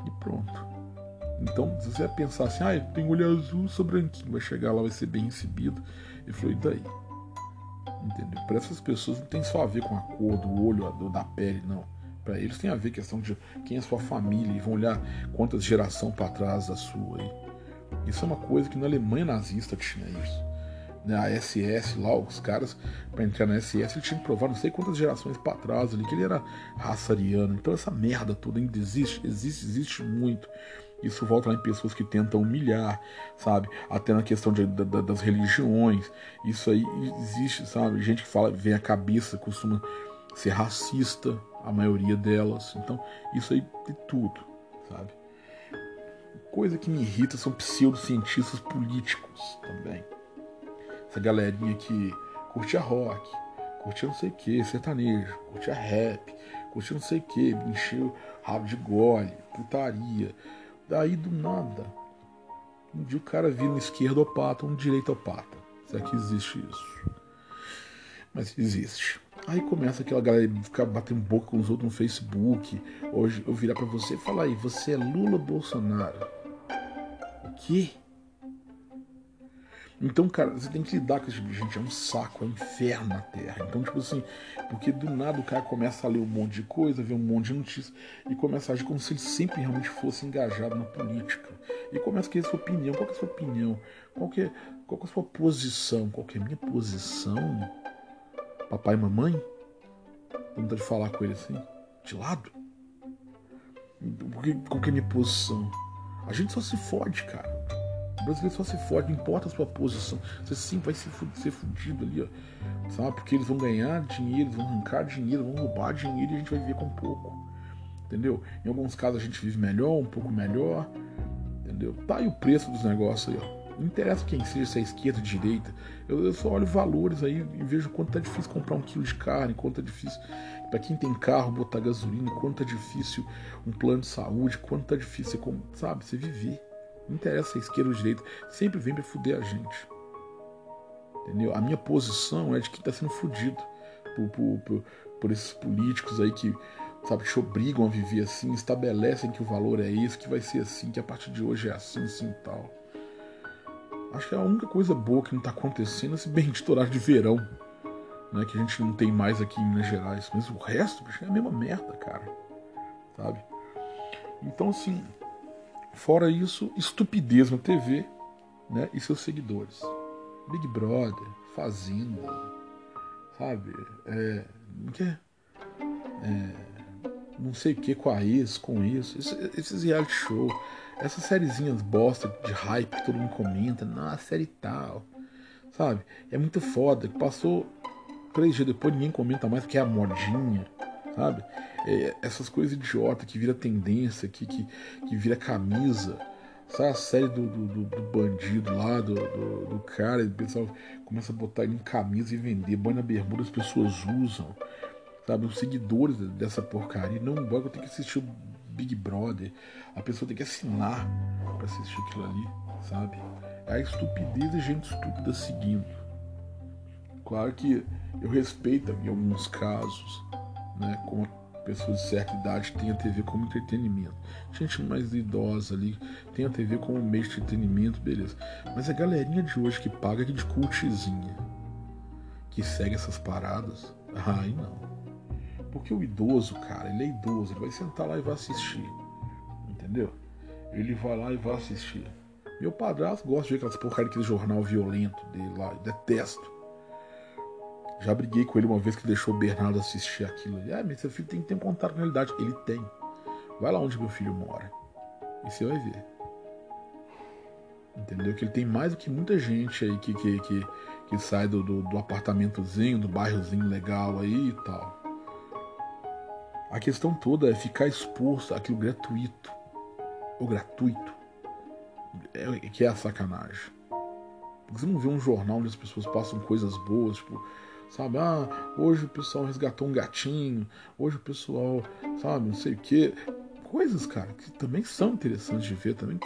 e pronto. Então, se você pensar assim, ah, tem olho azul, sou branquinho, vai chegar lá, vai ser bem recebido. Ele falou, e daí? Entendeu? Para essas pessoas não tem só a ver com a cor do olho, ou da pele, não. Para eles tem a ver questão de quem é sua família e vão olhar quantas gerações para trás da sua. Isso é uma coisa que na Alemanha nazista tinha isso. Né? A SS lá, os caras, para entrar na SS, ele tinha que provar não sei quantas gerações para trás ali que ele era raça ariana. Então essa merda toda ainda existe, existe, existe muito. Isso volta lá em pessoas que tentam humilhar, sabe? Até na questão de, de, das religiões. Isso aí existe, sabe? Gente que fala, vem a cabeça, costuma ser racista, a maioria delas. Então, isso aí de tudo, sabe? Coisa que me irrita são pseudocientistas políticos também. Essa galerinha que curtia rock, curtia não sei o que, sertanejo, curtia rap, curtia não sei o que, encheu rabo de gole, putaria Daí do nada, um dia o cara vira um esquerdopata, um direitopata. Será que existe isso? Mas existe. Aí começa aquela galera ficar batendo boca com os outros no Facebook. Hoje eu virar para você e falar aí, você é Lula Bolsonaro? O quê? Então, cara, você tem que lidar com esse tipo de gente, é um saco, é um inferno na Terra. Então, tipo assim, porque do nada o cara começa a ler um monte de coisa, ver um monte de notícias e começa a agir como se ele sempre realmente fosse engajado na política. E começa a querer sua opinião. Qual é a sua opinião? Qual é, qual é a sua posição? Qual é a minha posição? Papai e mamãe? Vontade de falar com ele assim, de lado? Qual é a minha posição? A gente só se fode, cara. O brasileiro só se fode, não importa a sua posição. Você sim vai ser, ser fudido ali, ó. Sabe? Porque eles vão ganhar dinheiro, vão arrancar dinheiro, vão roubar dinheiro e a gente vai viver com pouco. Entendeu? Em alguns casos a gente vive melhor, um pouco melhor. Entendeu? Tá aí o preço dos negócios aí, ó. Não interessa quem seja, se é esquerda ou direita. Eu, eu, só olho valores aí e vejo quanto tá difícil comprar um quilo de carne, quanto tá difícil para quem tem carro botar gasolina, quanto tá difícil um plano de saúde, quanto tá difícil, sabe, você viver. Não interessa a esquerda ou direita, sempre vem para fuder a gente. Entendeu? A minha posição é de que está sendo fudido por, por, por, por, esses políticos aí que, sabe, te obrigam a viver assim, estabelecem que o valor é esse, que vai ser assim, que a partir de hoje é assim, assim e tal. Acho que é a única coisa boa que não está acontecendo é esse bendito horário de verão, né, que a gente não tem mais aqui em Minas Gerais. Mas o resto é a mesma merda, cara. Sabe? Então, assim, Fora isso, estupidez na TV né, e seus seguidores. Big Brother, Fazenda, sabe? É, que é, não sei o que com a ex, com isso. Esses reality show, essas sériezinhas bosta de hype que todo mundo comenta, não, a série tal, sabe? É muito foda. Passou três dias depois, ninguém comenta mais porque é a modinha sabe? É, essas coisas idiota que vira tendência, que, que, que vira camisa. Sabe a série do, do, do bandido lá, do, do, do, cara, o pessoal começa a botar em camisa e vender, banha na bermuda, as pessoas usam. Sabe, os seguidores dessa porcaria. Não, agora eu tenho que assistir Big Brother. A pessoa tem que assinar para assistir aquilo ali, sabe? É a estupidez de gente estúpida seguindo. Claro que eu respeito em alguns casos, né, como pessoas de certa idade têm a TV como entretenimento. Gente mais idosa ali tem a TV como meio de entretenimento, beleza. Mas a galerinha de hoje que paga de cultizinha, que segue essas paradas, ai não. Porque o idoso, cara, ele é idoso, ele vai sentar lá e vai assistir. Entendeu? Ele vai lá e vai assistir. Meu padrasto gosta de ver aquelas porcaria daquele jornal violento dele lá, detesto. Já briguei com ele uma vez que deixou o Bernardo assistir aquilo. Ele, ah, mas seu filho tem que ter contato com a realidade. Ele tem. Vai lá onde meu filho mora. E você vai ver. Entendeu? Que ele tem mais do que muita gente aí que, que, que, que sai do, do, do apartamentozinho, do bairrozinho legal aí e tal. A questão toda é ficar exposto àquilo gratuito. Ou gratuito. É, que é a sacanagem. Porque você não vê um jornal onde as pessoas passam coisas boas, tipo, sabe? Ah, hoje o pessoal resgatou um gatinho, hoje o pessoal, sabe, não sei o quê. Coisas, cara, que também são interessantes de ver também.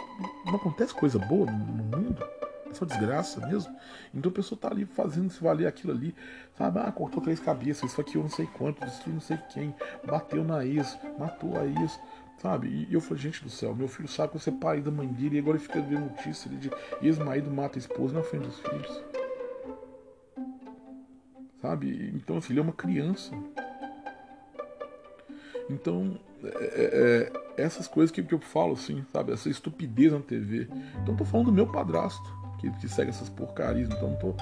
Não acontece coisa boa no mundo, Só desgraça mesmo. Então a pessoa tá ali fazendo se valer aquilo ali. Sabe? Ah, cortou três cabeças, isso aqui eu não sei quanto, destruiu não sei quem, bateu na ex, matou a ex. Sabe? E eu falei, gente do céu, meu filho sabe que eu separei da mãe dele e agora ele fica vendo notícia de ex-marido mata a esposa na frente dos filhos. Sabe? Então, assim, ele é uma criança. Então, é, é, é, essas coisas que, que, eu falo, assim, sabe? Essa estupidez na TV. Então, eu tô falando do meu padrasto, que, que segue essas porcarias. Então, não tô,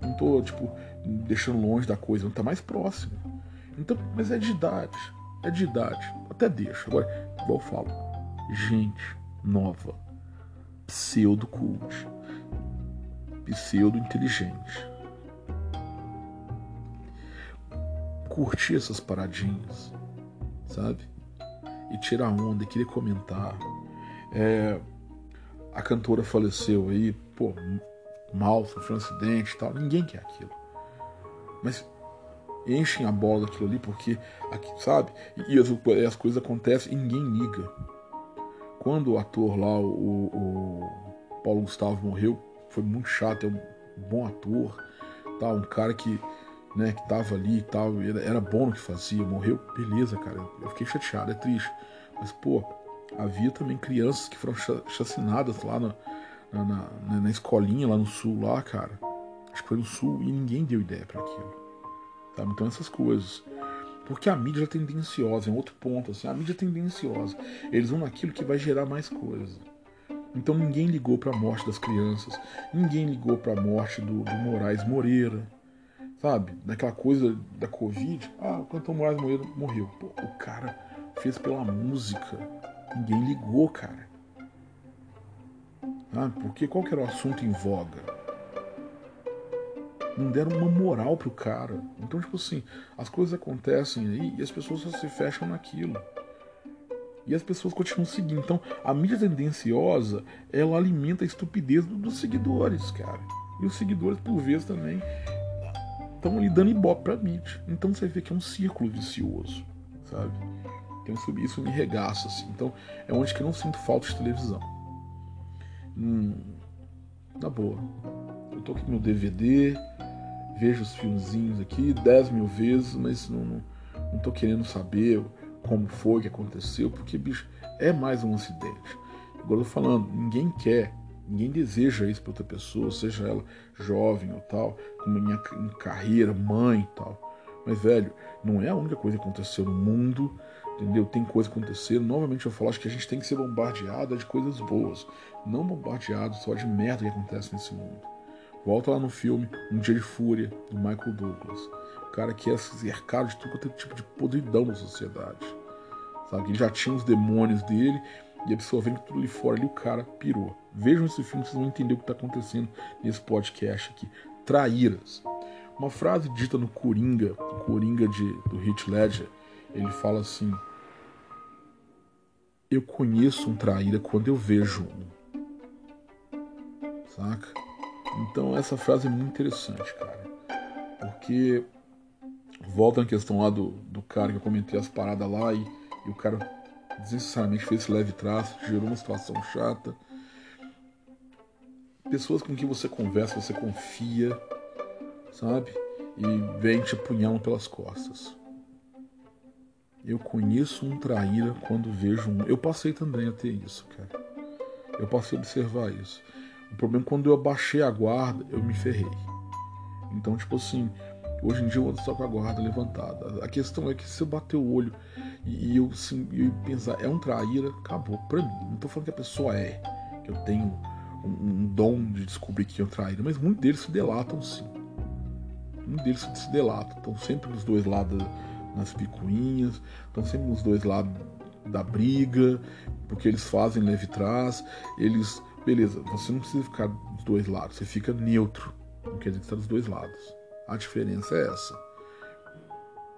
não tô, tipo, deixando longe da coisa, não tá mais próximo. Então, mas é de idade. É de idade. Até deixa. Agora, igual eu falo, gente nova, pseudo-cult, pseudo-inteligente. Curtir essas paradinhas sabe? E tirar onda, e querer comentar. É, a cantora faleceu aí, pô, mal, sofreu um acidente e tal. Ninguém quer aquilo. Mas enchem a bola daquilo ali porque, sabe? E as, as coisas acontecem e ninguém liga. Quando o ator lá, o, o Paulo Gustavo, morreu, foi muito chato, é um bom ator, tá? um cara que né, que tava ali e tal, era, era bom no que fazia, morreu, beleza, cara. Eu fiquei chateado, é triste. Mas, pô, havia também crianças que foram chacinadas lá na, na, na, na, escolinha, lá no sul, lá, cara. Acho que foi no sul e ninguém deu ideia para aquilo. Sabe? Então, essas coisas. Porque a mídia é tendenciosa, é outro ponto, assim. A mídia é tendenciosa. Eles vão naquilo que vai gerar mais coisa. Então, ninguém ligou para a morte das crianças, ninguém ligou para a morte do, do Moraes Moreira sabe? Daquela coisa da Covid. Ah, o cantor Moraes Moreira morreu. Pô, o cara fez pela música. Ninguém ligou, cara. Ah, porque qual que era o assunto em voga? Não deram uma moral pro cara. Então, tipo assim, as coisas acontecem aí e as pessoas só se fecham naquilo. E as pessoas continuam seguindo. Então, a mídia tendenciosa, ela alimenta a estupidez dos seguidores, cara. E os seguidores, por vezes, também estão ali dando ibope pra mídia. Então você vê que é um círculo vicioso, sabe? Então isso me regaça, assim. Então é onde que eu não sinto falta de televisão. Hum, na boa. Eu tô aqui no DVD, vejo os filmezinhos aqui 10 mil vezes, mas não, não, não tô querendo saber como foi que aconteceu, porque, bicho, é mais um acidente. Agora eu tô falando, ninguém quer Ninguém deseja isso para outra pessoa, seja ela jovem ou tal, como minha carreira, mãe e tal. Mas, velho, não é a única coisa que aconteceu no mundo, entendeu? Tem coisa acontecendo. Novamente eu falo, acho que a gente tem que ser bombardeado de coisas boas, não bombardeado só de merda que acontece nesse mundo. Volta lá no filme Um Dia de Fúria, do Michael Douglas. O cara que é cercado de todo tipo de podridão da sociedade. Sabe? Ele já tinha os demônios dele e a pessoa vendo tudo ali fora ali, o cara pirou. Vejam esse filme, vocês vão entender o que está acontecendo nesse podcast aqui. Traíras. Uma frase dita no Coringa, Coringa de, do Heath Ledger, ele fala assim: Eu conheço um traíra quando eu vejo um. Saca? Então essa frase é muito interessante, cara. Porque volta na questão lá do, do cara que eu comentei as paradas lá e, e o cara desnecessariamente fez esse leve traço, gerou uma situação chata. Pessoas com quem você conversa, você confia, sabe? E vem te apunhalam pelas costas. Eu conheço um traíra quando vejo um. Eu passei também a ter isso, cara. Eu passei a observar isso. O problema é quando eu abaixei a guarda, eu me ferrei. Então, tipo assim, hoje em dia eu ando só com a guarda levantada. A questão é que se eu bater o olho e, eu, sim, eu pensar, é um traíra, acabou. Pra mim, não tô falando que a pessoa é, que eu tenho um, um dom de descobrir que é um traíra, mas muitos deles se delatam sim. Muitos deles se delatam, estão sempre nos dois lados nas picuinhas, estão sempre nos dois lados da briga, porque eles fazem leve trás, eles. Beleza, você não precisa ficar dos dois lados, você fica neutro. Não quer dizer que está dos dois lados. A diferença é essa.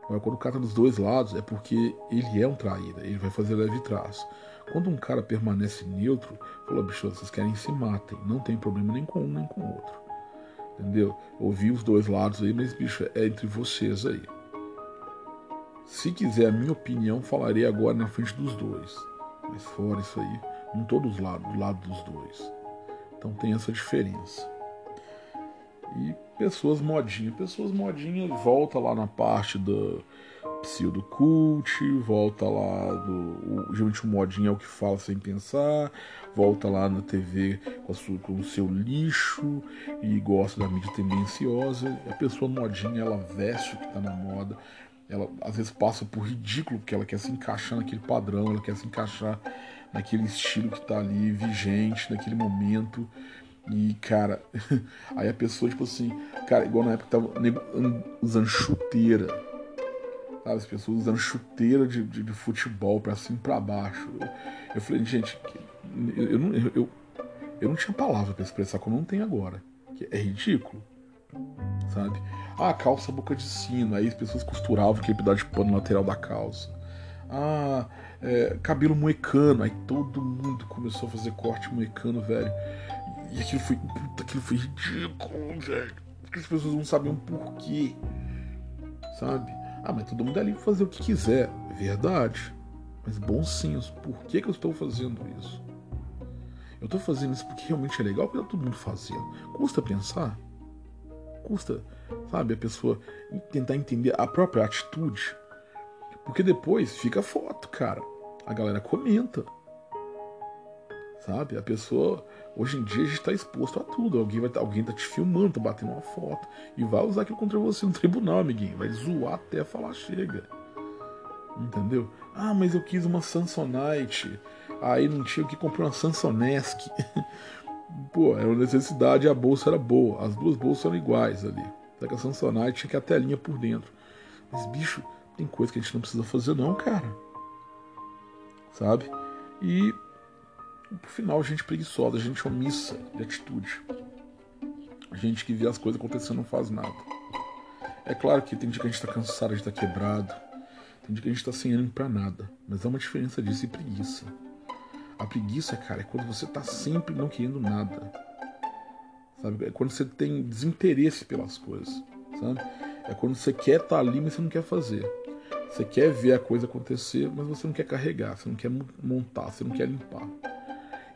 Agora, quando o cara tá dos dois lados, é porque ele é um traíra, ele vai fazer leve trás. Quando um cara permanece neutro, fala, bicho, vocês querem se matem, não tem problema nem com um nem com o outro. Entendeu? Ouvi os dois lados aí, mas, bicho, é entre vocês aí. Se quiser a minha opinião, falarei agora na frente dos dois. Mas fora isso aí, não tô dos lados, do lado dos dois. Então tem essa diferença. E pessoas modinha. Pessoas modinha volta lá na parte do pseudo cult, volta lá do. Geralmente o modinho é o que fala sem pensar, volta lá na TV com, sua, com o seu lixo e gosta da mídia tendenciosa. A pessoa modinha, ela veste o que tá na moda, ela às vezes passa por ridículo, porque ela quer se encaixar naquele padrão, ela quer se encaixar naquele estilo que tá ali vigente, naquele momento. E, cara, (laughs) aí a pessoa, tipo assim, cara, igual na época tava usando chuteira. Sabe, as pessoas usando chuteira de, de, de futebol pra cima e pra baixo. Eu, eu falei, gente, eu, eu, não, eu, eu não tinha palavra para expressar como não tem agora. Que é ridículo. Sabe? Ah, calça boca de sino. Aí as pessoas costuravam aquele pedaço de pano lateral da calça. Ah, é, cabelo moecano. Aí todo mundo começou a fazer corte moecano, velho. E aquilo foi. Puta, aquilo foi ridículo, velho. Porque as pessoas não sabiam por quê. Sabe? Ah, mas todo mundo é livre fazer o que quiser. Verdade. Mas bom senso. Por que, que eu estou fazendo isso? Eu estou fazendo isso porque realmente é legal, porque tá todo mundo fazendo. Custa pensar? Custa, sabe, a pessoa tentar entender a própria atitude. Porque depois fica foto, cara. A galera comenta. Sabe? A pessoa Hoje em dia a gente está exposto a tudo. Alguém vai tá, alguém tá te filmando, tá batendo uma foto e vai usar aquilo contra você no tribunal, amiguinho. Vai zoar até falar chega. Entendeu? Ah, mas eu quis uma Samsonite. Aí não tinha o que comprar uma Samsonesk. (laughs) Pô, era uma necessidade a bolsa era boa. As duas bolsas eram iguais ali. Só que a Samsonite tinha que a telinha por dentro. Mas, bicho, tem coisa que a gente não precisa fazer, não, cara. Sabe? E por final, gente preguiçosa, gente omissa de atitude. Gente que vê as coisas acontecendo não faz nada. É claro que tem dia que a gente tá cansado, a gente tá quebrado. Tem dia que a gente tá sem ânimo pra nada. Mas há uma diferença disso e preguiça. A preguiça, cara, é quando você tá sempre não querendo nada. Sabe? É quando você tem desinteresse pelas coisas. Sabe? É quando você quer estar tá ali, mas você não quer fazer. Você quer ver a coisa acontecer, mas você não quer carregar, você não quer montar, você não quer limpar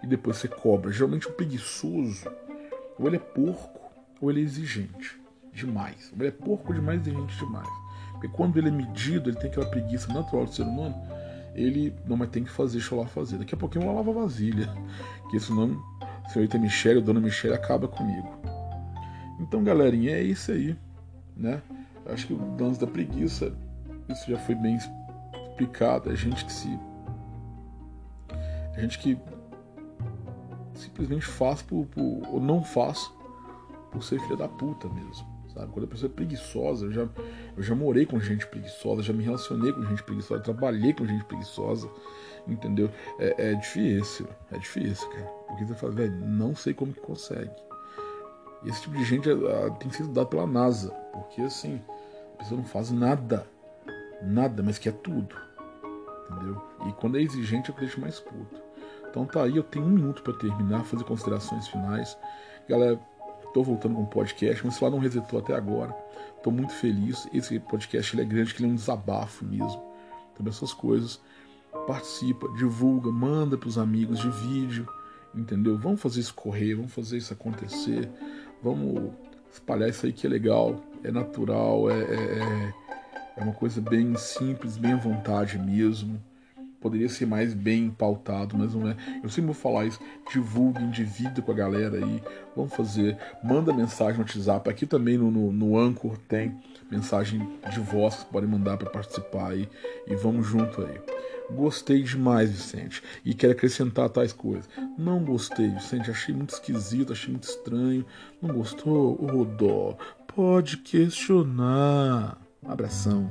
e depois você cobra. Geralmente o preguiçoso, ou ele é porco, ou ele é exigente demais. Ou ele é porco demais e exigente demais. Porque quando ele é medido, ele tem aquela preguiça natural do ser humano, ele não mais tem que fazer, deixa eu lá fazer. Daqui a pouquinho eu lavo a vasilha. (laughs) Que senão, senhorita Michelle, dona Michelle, acaba comigo. Então, galerinha, é isso aí. Né? Acho que o lance da preguiça, isso já foi bem explicado. A gente que se. A gente que simplesmente faz por, por, ou não faz por ser filha da puta mesmo. Sabe? Quando a pessoa é preguiçosa, eu já, eu já morei com gente preguiçosa, já me relacionei com gente preguiçosa, trabalhei com gente preguiçosa, entendeu? É, é difícil, é difícil, cara. Porque você fala, velho, não sei como que consegue. E esse tipo de gente tem sido dado pela NASA, porque assim, a pessoa não faz nada, nada, mas quer tudo, entendeu? E quando é exigente, é o que deixa mais puto. Então tá aí, eu tenho um minuto para terminar, fazer considerações finais. Galera, tô voltando com o podcast, mas lá não resetou até agora. Tô muito feliz. Esse podcast ele é grande, que ele é um desabafo mesmo. Sobre essas coisas. Participa, divulga, manda pros amigos de vídeo, entendeu? Vamos fazer isso correr, vamos fazer isso acontecer. Vamos espalhar isso aí que é legal, é natural, é, é, é, é uma coisa bem simples, bem à vontade mesmo poderia ser mais bem pautado, mas não é. Eu sempre vou falar isso. Divulguem, divida com a galera aí. Vamos fazer. Manda mensagem no WhatsApp. Aqui também no, no, no Anchor tem mensagem de voz que podem mandar para participar aí. E vamos junto aí. Gostei demais, Vicente, e quero acrescentar tais coisas. Não gostei, Vicente, achei muito esquisito, achei muito estranho. Não gostou? o oh, pode questionar. Abração.